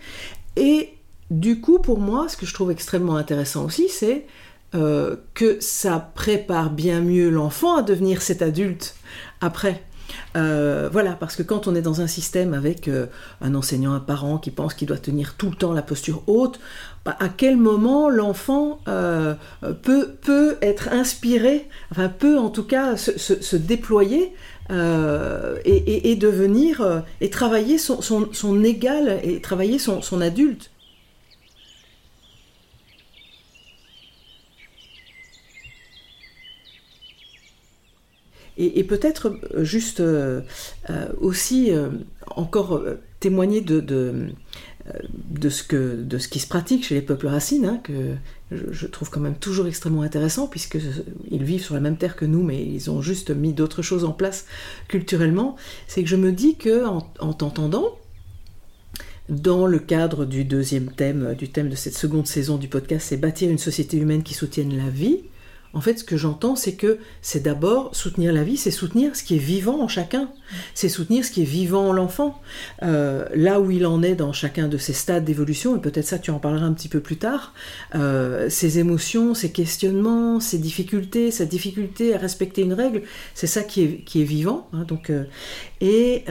A: Et du coup, pour moi, ce que je trouve extrêmement intéressant aussi, c'est euh, que ça prépare bien mieux l'enfant à devenir cet adulte après. Euh, voilà, parce que quand on est dans un système avec euh, un enseignant, un parent qui pense qu'il doit tenir tout le temps la posture haute, bah, à quel moment l'enfant peut, peut être inspiré, enfin peut en tout cas se, déployer et, devenir et travailler son, son, égal et travailler son, son adulte. Et, peut-être euh, juste euh, euh, aussi encore témoigner de, de, ce que, de ce qui se pratique chez les peuples racines, hein, que je, trouve quand même toujours extrêmement intéressant, puisqu'ils vivent sur la même terre que nous, mais ils ont juste mis d'autres choses en place culturellement, c'est que je me dis que en t'entendant, dans le cadre du deuxième thème, du thème de cette seconde saison du podcast, c'est bâtir une société humaine qui soutienne la vie. En fait, ce que j'entends, c'est que c'est d'abord soutenir la vie, c'est soutenir ce qui est vivant en chacun, c'est soutenir ce qui est vivant en l'enfant, euh, là où il en est dans chacun de ses stades d'évolution, et peut-être ça tu en parleras un petit peu plus tard, euh, ses émotions, ses questionnements, ses difficultés, sa difficulté à respecter une règle, c'est ça qui est, qui est vivant. Hein, donc, euh, et,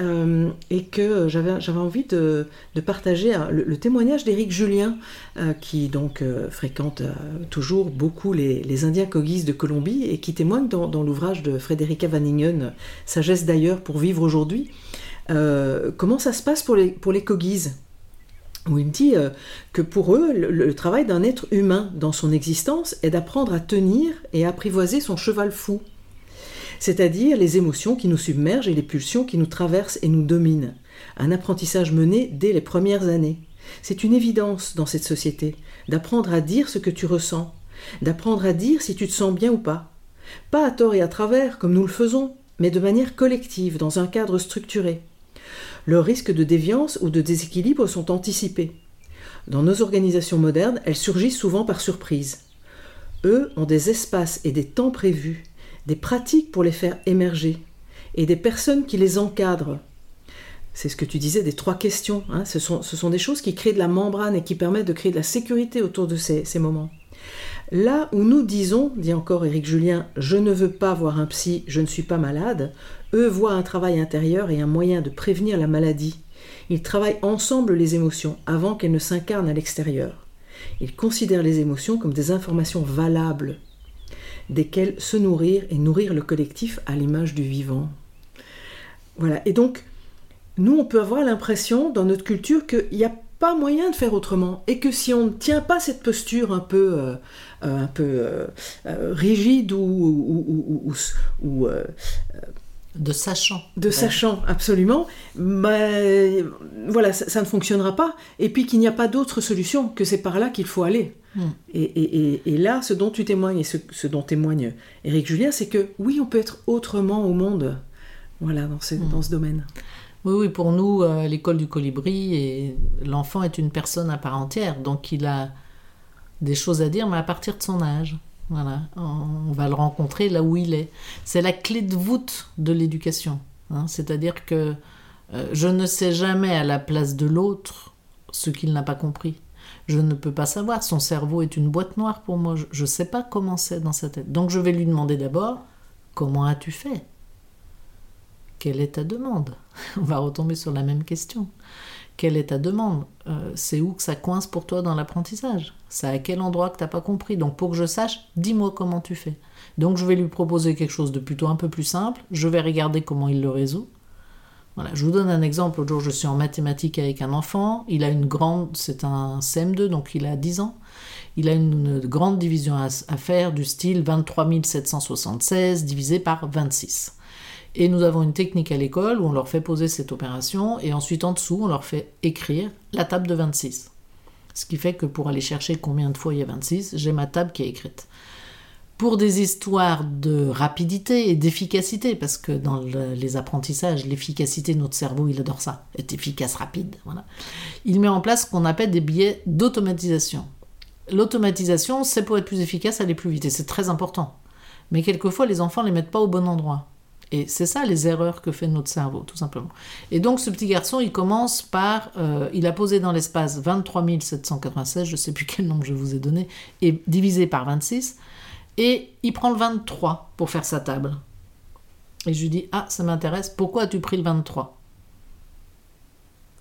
A: et, que j'avais envie de, de partager le, témoignage d'Éric Julien, qui donc fréquente toujours beaucoup les, les Indiens de Colombie et qui témoigne dans, l'ouvrage de Frédérica Vanningen, Sagesse d'ailleurs pour vivre aujourd'hui, euh, comment ça se passe pour les, pour les où il dit euh, que pour eux, le, travail d'un être humain dans son existence est d'apprendre à tenir et apprivoiser son cheval fou, c'est-à-dire les émotions qui nous submergent et les pulsions qui nous traversent et nous dominent. Un apprentissage mené dès les premières années. C'est une évidence dans cette société d'apprendre à dire ce que tu ressens, d'apprendre à dire si tu te sens bien ou pas. Pas à tort et à travers, comme nous le faisons, mais de manière collective, dans un cadre structuré. Leurs risques de déviance ou de déséquilibre sont anticipés. Dans nos organisations modernes, elles surgissent souvent par surprise. Eux ont des espaces et des temps prévus, des pratiques pour les faire émerger, et des personnes qui les encadrent. C'est ce que tu disais des trois questions. Hein. Ce, sont, des choses qui créent de la membrane et qui permettent de créer de la sécurité autour de ces moments. Là où nous disons, dit encore Éric Julien, je ne veux pas voir un psy, je ne suis pas malade, eux voient un travail intérieur et un moyen de prévenir la maladie. Ils travaillent ensemble les émotions avant qu'elles ne s'incarnent à l'extérieur. Ils considèrent les émotions comme des informations valables, desquelles se nourrir et nourrir le collectif à l'image du vivant. Voilà, et donc, nous, on peut avoir l'impression dans notre culture qu'il n'y a pas moyen de faire autrement et que si on ne tient pas cette posture un peu, euh, euh, un peu euh, rigide ou, ou,
B: de sachant.
A: De sachant, absolument. Mais voilà, ça, ne fonctionnera pas. Et puis qu'il n'y a pas d'autre solution, que c'est par là qu'il faut aller. Hmm. Et, et, là, ce dont tu témoignes et ce, ce dont témoigne Éric Julien, c'est que oui, on peut être autrement au monde. Voilà, dans ce, hmm. dans ce domaine.
B: Oui, oui, pour nous, euh, l'école du colibri, et l'enfant est une personne à part entière, donc il a des choses à dire, mais à partir de son âge. Voilà, on va le rencontrer là où il est. C'est la clé de voûte de l'éducation. Hein. C'est-à-dire que euh, je ne sais jamais à la place de l'autre ce qu'il n'a pas compris. Je ne peux pas savoir. Son cerveau est une boîte noire pour moi. Je ne sais pas comment c'est dans sa tête. Donc je vais lui demander d'abord comment as-tu fait? Quelle est ta demande On va retomber sur la même question. Quelle est ta demande euh, C'est où que ça coince pour toi dans l'apprentissage? C'est à quel endroit que tu n'as pas compris? Donc pour que je sache, dis-moi comment tu fais. Donc je vais lui proposer quelque chose de plutôt un peu plus simple. Je vais regarder comment il le résout. Voilà, je vous donne un exemple. L'autre jour, je suis en mathématiques avec un enfant. Il a une grande, c'est un CM2, donc il a 10 ans. Il a une grande division à, à faire du style 23 776 divisé par 26. Et nous avons une technique à l'école où on leur fait poser cette opération et ensuite en dessous, on leur fait écrire la table de 26. Ce qui fait que pour aller chercher combien de fois il y a 26, j'ai ma table qui est écrite. pour des histoires de rapidité et d'efficacité, parce que dans les apprentissages, l'efficacité notre cerveau, il adore ça, être efficace, rapide. Voilà. Il met en place ce qu'on appelle des biais d'automatisation. L'automatisation, c'est pour être plus efficace, aller plus vite, et c'est très important. Mais quelquefois, les enfants ne les mettent pas au bon endroit. Et c'est ça les erreurs que fait notre cerveau, tout simplement. Et donc ce petit garçon, il commence par, euh, il a posé dans l'espace 23 796, je ne sais plus quel nombre je vous ai donné, et divisé par 26, et il prend le 23 pour faire sa table. Et je lui dis, ah, ça m'intéresse, pourquoi as-tu pris le 23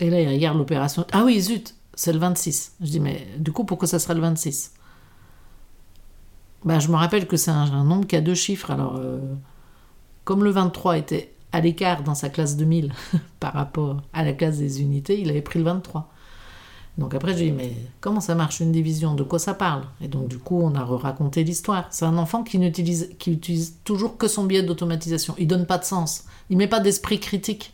B: Et là, il regarde l'opération, ah oui, zut, c'est le 26. Je dis, mais du coup, pourquoi ça serait le 26 ben, Je me rappelle que c'est un, nombre qui a deux chiffres, alors... Euh, comme le 23 était à l'écart dans sa classe 2000 par rapport à la classe des unités, il avait pris le 23. Donc après, je lui ai dit, mais comment ça marche une division? De quoi ça parle? Et donc, du coup, on a raconté l'histoire. C'est un enfant qui n'utilise toujours que son biais d'automatisation. Il donne pas de sens. Il met pas d'esprit critique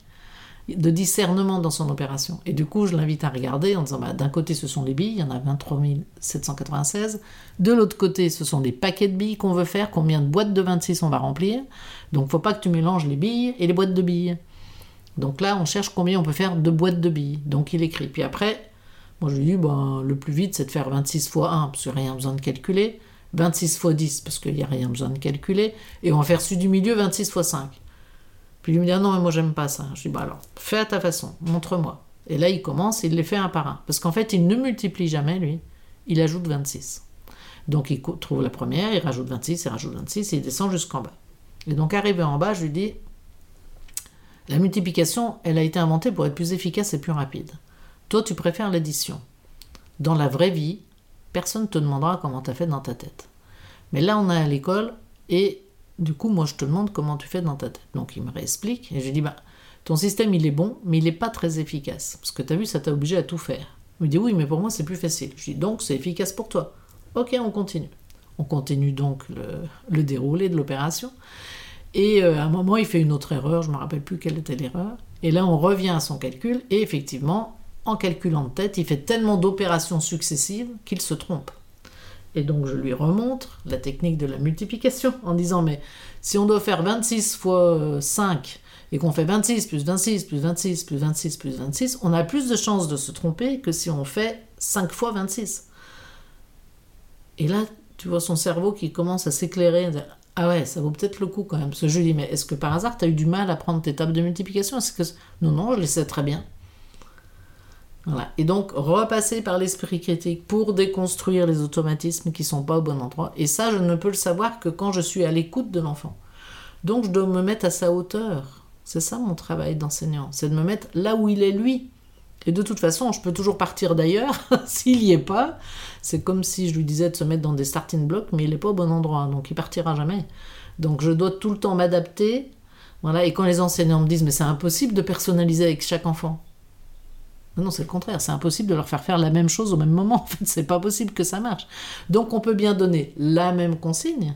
B: de discernement dans son opération. Et du coup, je l'invite à regarder en disant, bah, d'un côté, ce sont les billes, il y en a 23 796. De l'autre côté, ce sont des paquets de billes qu'on veut faire, combien de boîtes de 26 on va remplir. Donc, faut pas que tu mélanges les billes et les boîtes de billes. Donc là, on cherche combien on peut faire de boîtes de billes. Donc, il écrit. Puis après, moi, je lui dis, bah, le plus vite, c'est de faire 26 fois 1, parce qu'il n'y a rien besoin de calculer. 26 fois 10, parce qu'il n'y a rien besoin de calculer. Et on va faire celui du milieu, 26 fois 5. Puis il me dit ah non mais moi j'aime pas ça. Je dis bah alors fais à ta façon, montre-moi. Et là il commence, il les fait un par un. Parce qu'en fait il ne multiplie jamais lui, il ajoute 26. Donc il trouve la première, il rajoute 26, il rajoute 26 et il descend jusqu'en bas. Et donc arrivé en bas je lui dis la multiplication elle a été inventée pour être plus efficace et plus rapide. Toi tu préfères l'addition. Dans la vraie vie, personne ne te demandera comment tu as fait dans ta tête. Mais là on est à l'école et du coup, moi, je te demande comment tu fais dans ta tête. Donc, il me réexplique. Et je lui dis, bah, ton système, il est bon, mais il n'est pas très efficace. Parce que tu as vu, ça t'a obligé à tout faire. Il me dit, oui, mais pour moi, c'est plus facile. Je dis, donc, c'est efficace pour toi. Ok, on continue. On continue donc le, déroulé de l'opération. Et euh, à un moment, il fait une autre erreur. Je ne me rappelle plus quelle était l'erreur. Et là, on revient à son calcul. Et effectivement, en calculant de tête, il fait tellement d'opérations successives qu'il se trompe. Et donc je lui remontre la technique de la multiplication en disant mais si on doit faire 26 fois 5 et qu'on fait 26 plus 26 plus 26 plus 26 plus 26, on a plus de chances de se tromper que si on fait 5 fois 26. Et là, tu vois son cerveau qui commence à s'éclairer. Ah ouais, ça vaut peut-être le coup quand même. Parce que je lui dis, mais est-ce que par hasard, tu as eu du mal à prendre tes tables de multiplication? Non, non, je les sais très bien. Et donc, repasser par l'esprit critique pour déconstruire les automatismes qui sont pas au bon endroit. Et ça, je ne peux le savoir que quand je suis à l'écoute de l'enfant. Donc, je dois me mettre à sa hauteur. C'est ça mon travail d'enseignant. C'est de me mettre là où il est lui. Et de toute façon, je peux toujours partir d'ailleurs s'il n'y est pas. C'est comme si je lui disais de se mettre dans des starting blocks, mais il n'est pas au bon endroit. Donc, il partira jamais. Donc, je dois tout le temps m'adapter. Voilà. Et quand les enseignants me disent, mais c'est impossible de personnaliser avec chaque enfant. Non, c'est le contraire. C'est impossible de leur faire faire la même chose au même moment. En fait, c'est pas possible que ça marche. Donc, on peut bien donner la même consigne,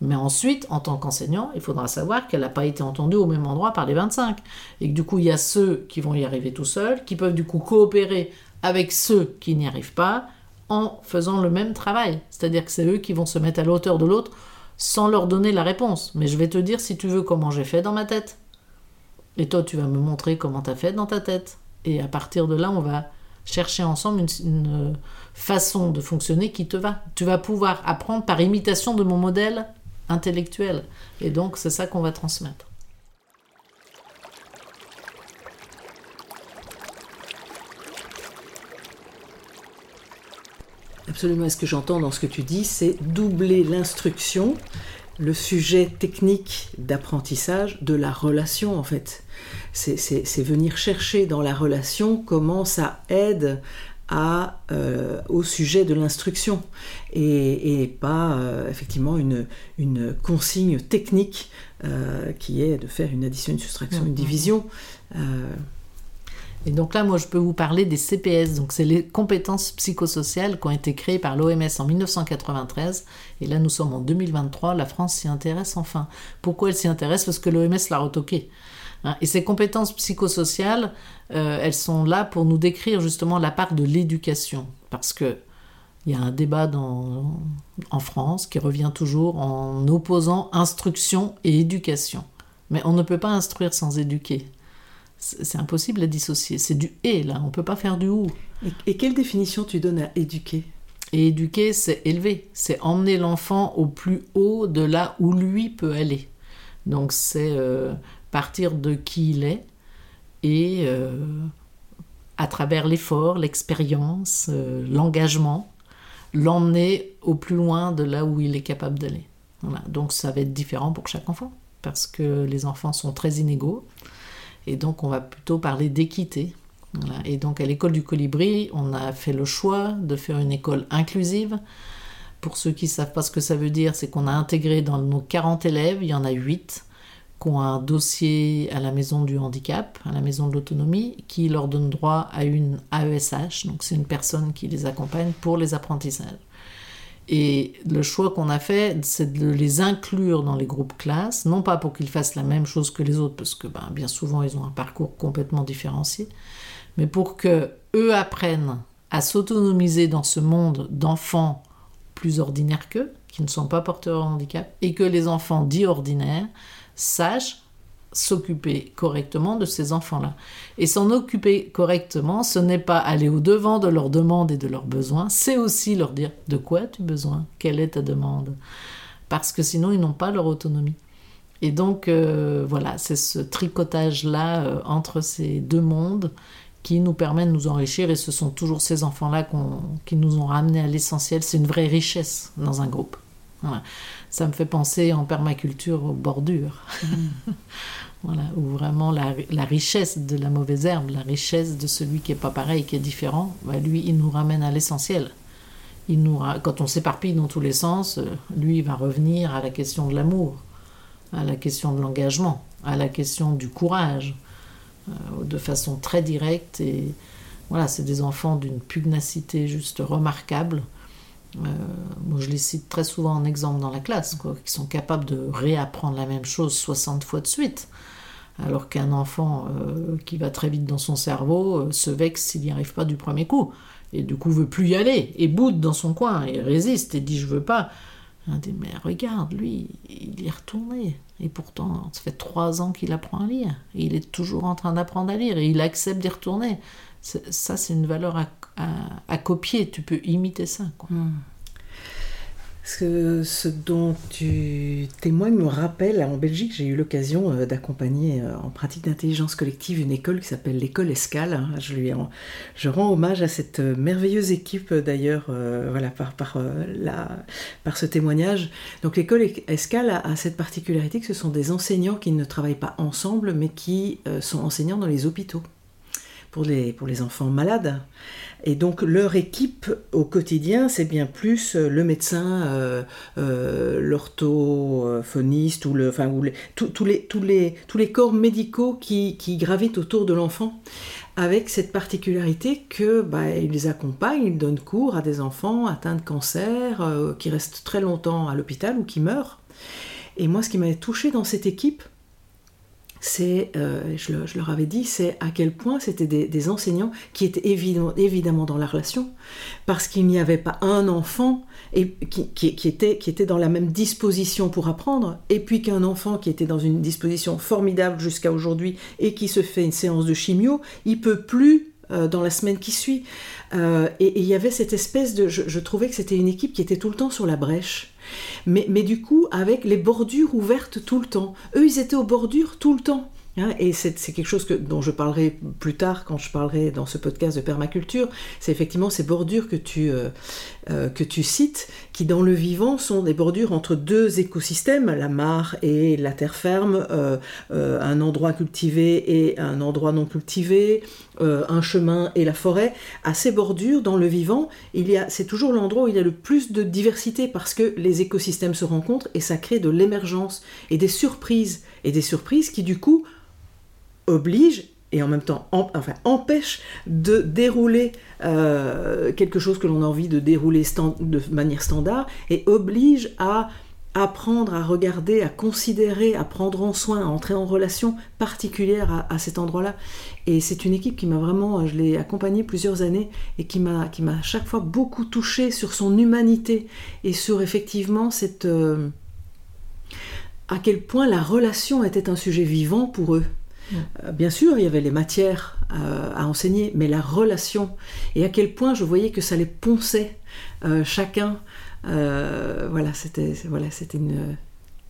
B: mais ensuite, en tant qu'enseignant, il faudra savoir qu'elle n'a pas été entendue au même endroit par les 25. Et que du coup, il y a ceux qui vont y arriver tout seuls, qui peuvent du coup coopérer avec ceux qui n'y arrivent pas en faisant le même travail. C'est-à-dire que c'est eux qui vont se mettre à la hauteur de l'autre sans leur donner la réponse. Mais je vais te dire, si tu veux, comment j'ai fait dans ma tête. Et toi, tu vas me montrer comment tu as fait dans ta tête. Et à partir de là, on va chercher ensemble une, façon de fonctionner qui te va. Tu vas pouvoir apprendre par imitation de mon modèle intellectuel. Et donc, c'est ça qu'on va transmettre.
A: Absolument. Ce que j'entends dans ce que tu dis, c'est doubler l'instruction, le sujet technique d'apprentissage de la relation, en fait c'est venir chercher dans la relation comment ça aide à, euh, au sujet de l'instruction et, pas euh, effectivement une, une, consigne technique euh, qui est de faire une addition, une soustraction, une mm-hmm. division.
B: Et donc là, moi, je peux vous parler des CPS. Donc, c'est les compétences psychosociales qui ont été créées par l'OMS en 1993. Et là, nous sommes en 2023. La France s'y intéresse enfin. Pourquoi elle s'y intéresse? Parce que l'OMS l'a retoqué. Hein, et ces compétences psychosociales, euh, elles sont là pour nous décrire justement la part de l'éducation. Parce que Il y a un débat en France qui revient toujours en opposant instruction et éducation. Mais on ne peut pas instruire sans éduquer. C'est impossible à dissocier. C'est du et là, on ne peut pas faire du ou.
A: Et, quelle définition tu donnes à éduquer?
B: Et éduquer, c'est élever, c'est emmener l'enfant au plus haut de là où lui peut aller. Donc c'est euh, partir de qui il est et euh, à travers l'effort, l'expérience, euh, l'engagement, l'emmener au plus loin de là où il est capable d'aller. Donc ça va être différent pour chaque enfant, parce que les enfants sont très inégaux, et donc on va plutôt parler d'équité. Et donc à l'école du colibri, on a fait le choix de faire une école inclusive. Pour ceux qui ne savent pas ce que ça veut dire, c'est qu'on a intégré dans nos 40 élèves, il y en a 8 qui ont un dossier à la maison du handicap, à la maison de l'autonomie, qui leur donne droit à une AESH, donc c'est une personne qui les accompagne pour les apprentissages. Et le choix qu'on a fait, c'est de les inclure dans les groupes classes, non pas pour qu'ils fassent la même chose que les autres, parce que ben, bien souvent ils ont un parcours complètement différencié, mais pour que eux apprennent à s'autonomiser dans ce monde d'enfants plus ordinaires qu'eux, qui ne sont pas porteurs de handicap, et que les enfants dits ordinaires sachent s'occuper correctement de ces enfants-là. Et s'en occuper correctement, ce n'est pas aller au-devant de leurs demandes et de leurs besoins, c'est aussi leur dire de quoi as-tu besoin, quelle est ta demande, parce que sinon ils n'ont pas leur autonomie. Et donc euh, voilà, c'est ce tricotage-là euh, entre ces deux mondes qui nous permet de nous enrichir, et ce sont toujours ces enfants-là qui nous ont ramenés à l'essentiel, c'est une vraie richesse dans un groupe. Ça me fait penser en permaculture aux bordures. Mm. voilà, où vraiment la, richesse de la mauvaise herbe, la richesse de celui qui est pas pareil, qui est différent, bah, lui, il nous ramène à l'essentiel. Il nous, quand on s'éparpille dans tous les sens, euh, lui, il va revenir à la question de l'amour, à la question de l'engagement, à la question du courage, euh, de façon très directe. Et voilà, c'est des enfants d'une pugnacité juste remarquable euh, moi, je les cite très souvent en exemple dans la classe, quoi, qui sont capables de réapprendre la même chose 60 fois de suite. Alors qu'un enfant euh, qui va très vite dans son cerveau euh, se vexe s'il n'y arrive pas du premier coup. Et du coup veut plus y aller, et boude dans son coin, et résiste, et dit je veux pas. Un des mais regarde, lui, il y est retourné. Et pourtant, ça fait trois ans qu'il apprend à lire. Et il est toujours en train d'apprendre à lire, et il accepte d'y retourner. Ça, c'est une valeur à copier, tu peux imiter ça. Hmm.
A: Ce, ce, dont tu témoignes me rappelle, en Belgique, j'ai eu l'occasion euh, d'accompagner euh, en pratique d'intelligence collective une école qui s'appelle l'école Escale. Je, lui rends hommage à cette euh, merveilleuse équipe d'ailleurs, par, ce témoignage. Donc l'école Escale a, cette particularité que ce sont des enseignants qui ne travaillent pas ensemble, mais qui sont enseignants dans les hôpitaux pour les, pour les enfants malades. Et donc leur équipe au quotidien, c'est bien plus euh, le médecin, euh, euh, l'orthophoniste ou, le, enfin, ou les, tous, les, tous, les, corps médicaux qui, qui gravitent autour de l'enfant avec cette particularité que bah, ils accompagnent, ils donnent cours à des enfants atteints de cancer, qui restent très longtemps à l'hôpital ou qui meurent. Et moi, ce qui m'avait touché dans cette équipe, c'est, euh, je, leur avais dit, c'est à quel point c'était des, enseignants qui étaient évidemment, dans la relation, parce qu'il n'y avait pas un enfant et, qui, était, qui était dans la même disposition pour apprendre, et puis qu'un enfant qui était dans une disposition formidable jusqu'à aujourd'hui et qui se fait une séance de chimio, il peut plus euh, dans la semaine qui suit. Euh, et il y avait cette espèce de... je trouvais que c'était une équipe qui était tout le temps sur la brèche. Mais, mais du coup, avec les bordures ouvertes tout le temps. Eux, ils étaient aux bordures tout le temps. Hein, et c'est quelque chose que, dont je parlerai plus tard quand je parlerai dans ce podcast de permaculture. C'est effectivement ces bordures que tu, euh, euh, que tu cites, qui dans le vivant sont des bordures entre deux écosystèmes, la mare et la terre ferme, euh, un endroit cultivé et un endroit non cultivé, un chemin et la forêt. À ces bordures, dans le vivant, il y a, c'est toujours l'endroit où il y a le plus de diversité parce que les écosystèmes se rencontrent et ça crée de l'émergence et des surprises et des surprises qui du coup oblige et en même temps empêche de dérouler euh, quelque chose que l'on a envie de dérouler de manière standard et oblige à, apprendre à regarder, à considérer, à prendre en soin, à entrer en relation particulière à, cet endroit-là. Et c'est une équipe qui m'a vraiment, je l'ai accompagnée plusieurs années et qui m'a, qui m'a chaque fois beaucoup touchée sur son humanité et sur effectivement cette, euh, à quel point la relation était un sujet vivant pour eux. Euh, bien sûr, il y avait les matières euh, à enseigner, mais la relation, et à quel point je voyais que ça les ponçait chacun euh, voilà, c'était voilà, c'était une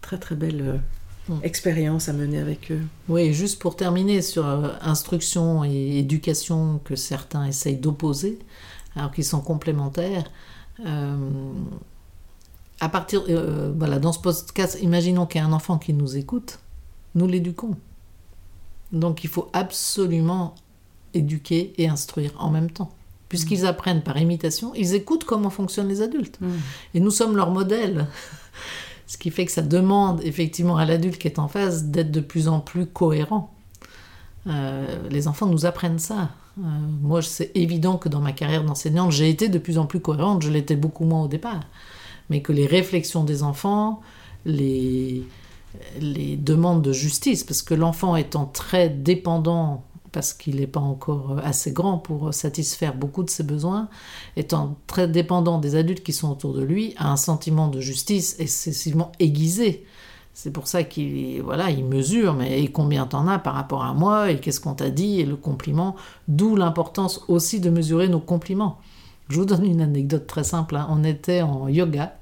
A: très très belle hmm. expérience à mener avec eux.
B: Oui, juste pour terminer sur euh, instruction et éducation que certains essayent d'opposer, alors qu'ils sont complémentaires. à partir, voilà, dans ce podcast, imaginons qu'il y a un enfant qui nous écoute, nous l'éduquons. Donc il faut absolument éduquer et instruire en même temps puisqu'ils mm. apprennent par imitation, ils écoutent comment fonctionnent les adultes. Mm. Et nous sommes leur modèle. Ce qui fait que ça demande effectivement à l'adulte qui est en face d'être de plus en plus cohérent. Euh, les enfants nous apprennent ça. Euh, moi, c'est évident que dans ma carrière d'enseignante, j'ai été de plus en plus cohérente. Je l'étais beaucoup moins au départ. Mais que les réflexions des enfants, les, les demandes de justice, parce que l'enfant étant très dépendant parce qu'il n'est pas encore assez grand pour satisfaire beaucoup de ses besoins, étant très dépendant des adultes qui sont autour de lui, a un sentiment de justice excessivement aiguisé. C'est pour ça qu'il voilà, il mesure, mais et combien t'en as par rapport à moi, et qu'est-ce qu'on t'a dit, et le compliment, d'où l'importance aussi de mesurer nos compliments. Je vous donne une anecdote très simple. Hein. On était en yoga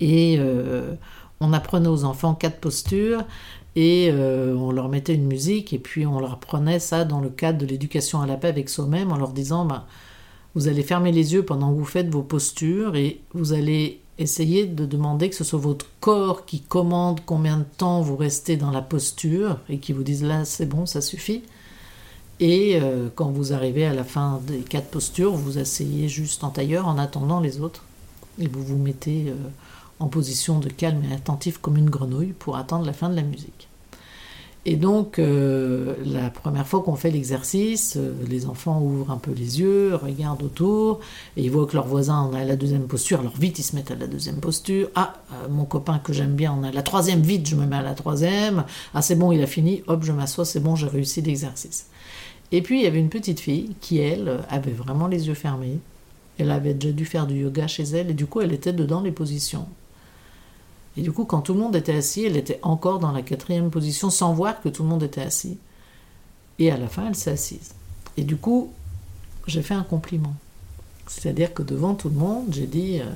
B: et euh, on apprenait aux enfants quatre postures et euh, on leur mettait une musique et puis on leur prenait ça dans le cadre de l'éducation à la paix avec soi-même en leur disant bah, vous allez fermer les yeux pendant que vous faites vos postures et vous allez essayer de demander que ce soit votre corps qui commande combien de temps vous restez dans la posture et qui vous dise là c'est bon ça suffit. Et euh, quand vous arrivez à la fin des quatre postures vous asseyez juste en tailleur en attendant les autres et vous vous mettez euh, en position de calme et attentif comme une grenouille pour attendre la fin de la musique. Et donc, euh, la première fois qu'on fait l'exercice, euh, les enfants ouvrent un peu les yeux, regardent autour, et ils voient que leur voisin en a la deuxième posture, alors vite ils se mettent à la deuxième posture. Ah, euh, mon copain que j'aime bien en a la troisième, vite je me mets à la troisième. Ah, c'est bon, il a fini, hop, je m'assois, c'est bon, j'ai réussi l'exercice. Et puis, il y avait une petite fille qui, elle, avait vraiment les yeux fermés. Elle avait déjà dû faire du yoga chez elle, et du coup, elle était dedans les positions. Et du coup, quand tout le monde était assis, elle était encore dans la quatrième position sans voir que tout le monde était assis. Et à la fin, elle s'est assise. Et du coup, j'ai fait un compliment. C'est-à-dire que devant tout le monde, j'ai dit euh,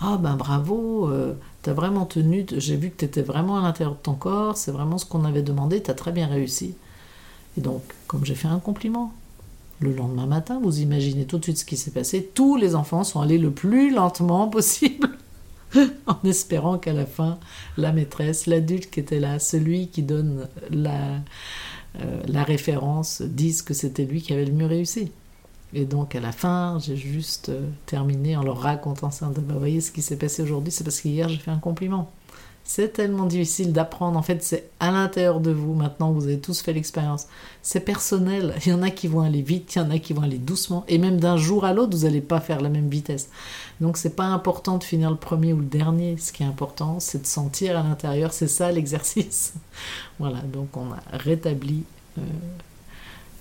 B: Ah ben bravo, euh, t'as vraiment tenu, j'ai vu que t'étais vraiment à l'intérieur de ton corps, c'est vraiment ce qu'on avait demandé, t'as très bien réussi. Et donc, comme j'ai fait un compliment, le lendemain matin, vous imaginez tout de suite ce qui s'est passé, tous les enfants sont allés le plus lentement possible en espérant qu'à la fin, la maîtresse, l'adulte qui était là, celui qui donne la, euh, la référence, dise que c'était lui qui avait le mieux réussi. Et donc à la fin, j'ai juste euh, terminé en leur racontant ça. Bah, vous voyez ce qui s'est passé aujourd'hui, c'est parce qu'hier j'ai fait un compliment. C'est tellement difficile d'apprendre. En fait, c'est à l'intérieur de vous. Maintenant, vous avez tous fait l'expérience. C'est personnel. Il y en a qui vont aller vite, il y en a qui vont aller doucement. Et même d'un jour à l'autre, vous n'allez pas faire la même vitesse. Donc, c'est pas important de finir le premier ou le dernier. Ce qui est important, c'est de sentir à l'intérieur. C'est ça l'exercice. voilà. Donc, on a rétabli euh,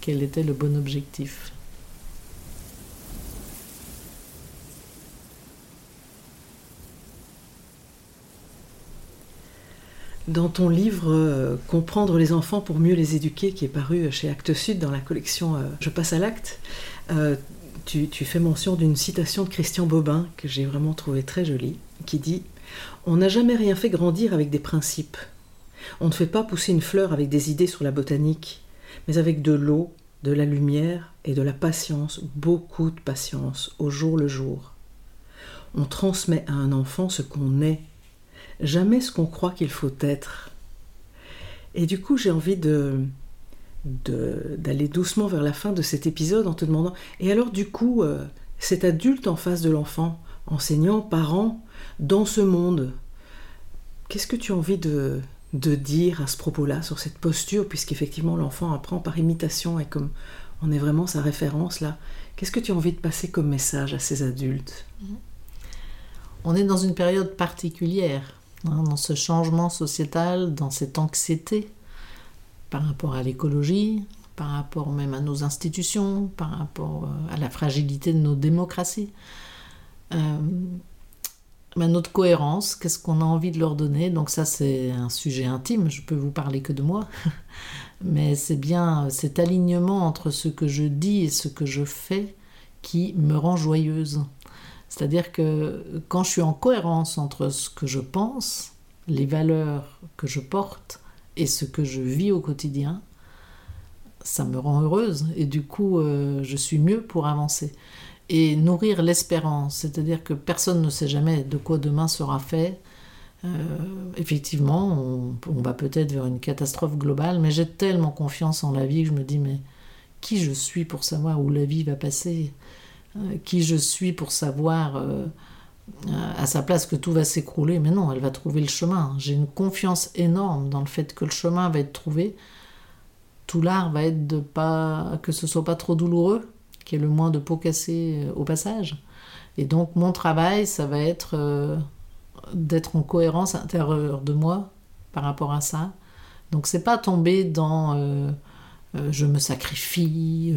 B: quel était le bon objectif.
A: Dans ton livre euh, Comprendre les enfants pour mieux les éduquer, qui est paru chez Actes Sud dans la collection euh, Je passe à l'acte, euh, tu, fais mention d'une citation de Christian Bobin que j'ai vraiment trouvé très jolie, qui dit On n'a jamais rien fait grandir avec des principes. On ne fait pas pousser une fleur avec des idées sur la botanique, mais avec de l'eau, de la lumière et de la patience, beaucoup de patience, au jour le jour. On transmet à un enfant ce qu'on est jamais ce qu'on croit qu'il faut être. Et du coup, j'ai envie de d'aller doucement vers la fin de cet épisode en te demandant, et alors du coup, euh, cet adulte en face de l'enfant, enseignant, parent, dans ce monde, qu'est-ce que tu as envie de, de dire à ce propos-là, sur cette posture, puisqu'effectivement l'enfant apprend par imitation et comme on est vraiment sa référence là, qu'est-ce que tu as envie de passer comme message à ces adultes?
B: Mmh. on est dans une période particulière, hein, dans ce changement sociétal, dans cette anxiété par rapport à l'écologie, par rapport même à nos institutions, par rapport euh, à la fragilité de nos démocraties. Euh, notre cohérence, qu'est-ce qu'on a envie de leur donner? Donc ça c'est un sujet intime, je peux vous parler que de moi, mais c'est bien cet alignement entre ce que je dis et ce que je fais qui me rend joyeuse. C'est-à-dire que quand je suis en cohérence entre ce que je pense, les valeurs que je porte et ce que je vis au quotidien, ça me rend heureuse et du coup euh, je suis mieux pour avancer. Et nourrir l'espérance, c'est-à-dire que personne ne sait jamais de quoi demain sera fait. Euh, effectivement, on, va peut-être vers une catastrophe globale, mais j'ai tellement confiance en la vie que je me dis mais qui je suis pour savoir où la vie va passer? Qui je suis pour savoir à sa place que tout va s'écrouler Mais non, elle va trouver le chemin. J'ai une confiance énorme dans le fait que le chemin va être trouvé tout l'art va être de pas que ce soit pas trop douloureux, qu'il y ait le moins de peau cassée euh, au passage. Et donc mon travail, ça va être euh, d'être en cohérence intérieure de moi par rapport à ça. Donc c'est pas tomber dans euh, je me sacrifie,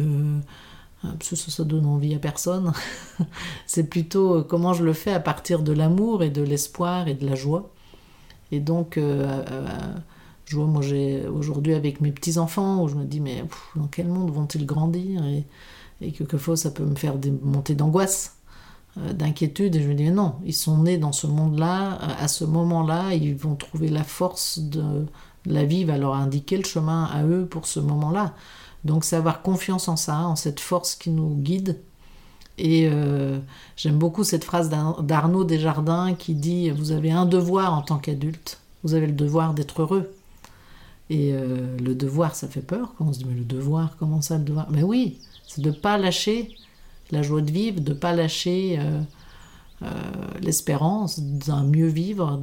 B: parce que ça, donne envie à personne. c'est plutôt comment je le fais à partir de l'amour et de l'espoir et de la joie. Et donc je vois, moi, j'ai aujourd'hui avec mes petits-enfants, où je me dis, mais dans quel monde vont-ils grandir et, quelquefois, ça peut me faire des montées d'angoisse, euh, d'inquiétude. Et je me dis, non, ils sont nés dans ce monde-là, euh, à ce moment-là, ils vont trouver la force de, la vie, va leur indiquer le chemin à eux pour ce moment-là. Donc, c'est avoir confiance en ça, en cette force qui nous guide. Et euh, j'aime beaucoup cette phrase d'Arnaud Desjardins qui dit Vous avez un devoir en tant qu'adulte, vous avez le devoir d'être heureux. Et euh, le devoir, ça fait peur quand on se dit, mais le devoir, comment ça le devoir? Mais oui, c'est de ne pas lâcher la joie de vivre, de ne pas lâcher euh, l'espérance d'un mieux vivre,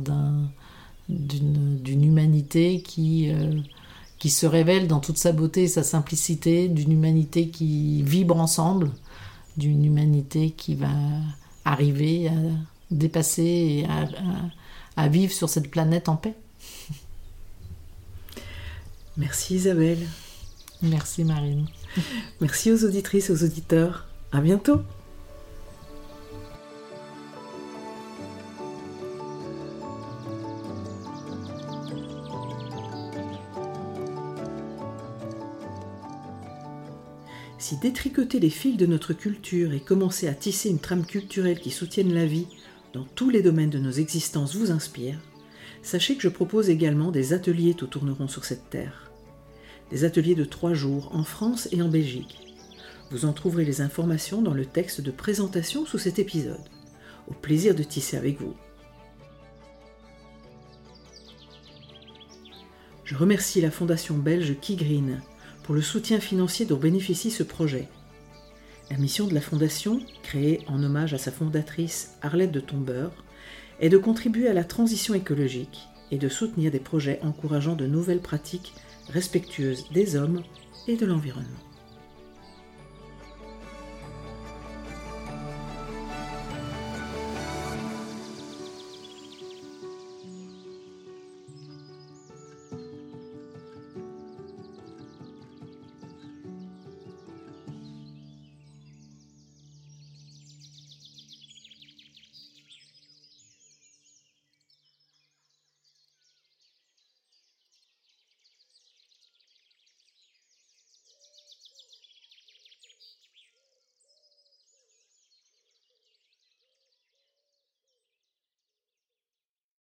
B: d'une humanité qui, qui se révèle dans toute sa beauté et sa simplicité, d'une humanité qui vibre ensemble, d'une humanité qui va arriver à dépasser et à vivre sur cette planète en paix.
A: Merci Isabelle.
B: Merci Marine.
A: Merci aux auditrices, aux auditeurs. À bientôt. Si détricoter les fils de notre culture et commencer à tisser une trame culturelle qui soutienne la vie dans tous les domaines de nos existences vous inspire, sachez que je propose également des ateliers tout tourneront sur cette terre. Des ateliers de trois jours en France et en Belgique. Vous en trouverez les informations dans le texte de présentation sous cet épisode. Au plaisir de tisser avec vous. Je remercie la fondation belge Kigreen pour le soutien financier dont bénéficie ce projet. La mission de la fondation, créée en hommage à sa fondatrice Arlette de Tombeur, est de contribuer à la transition écologique et de soutenir des projets encourageant de nouvelles pratiques respectueuses des hommes et de l'environnement.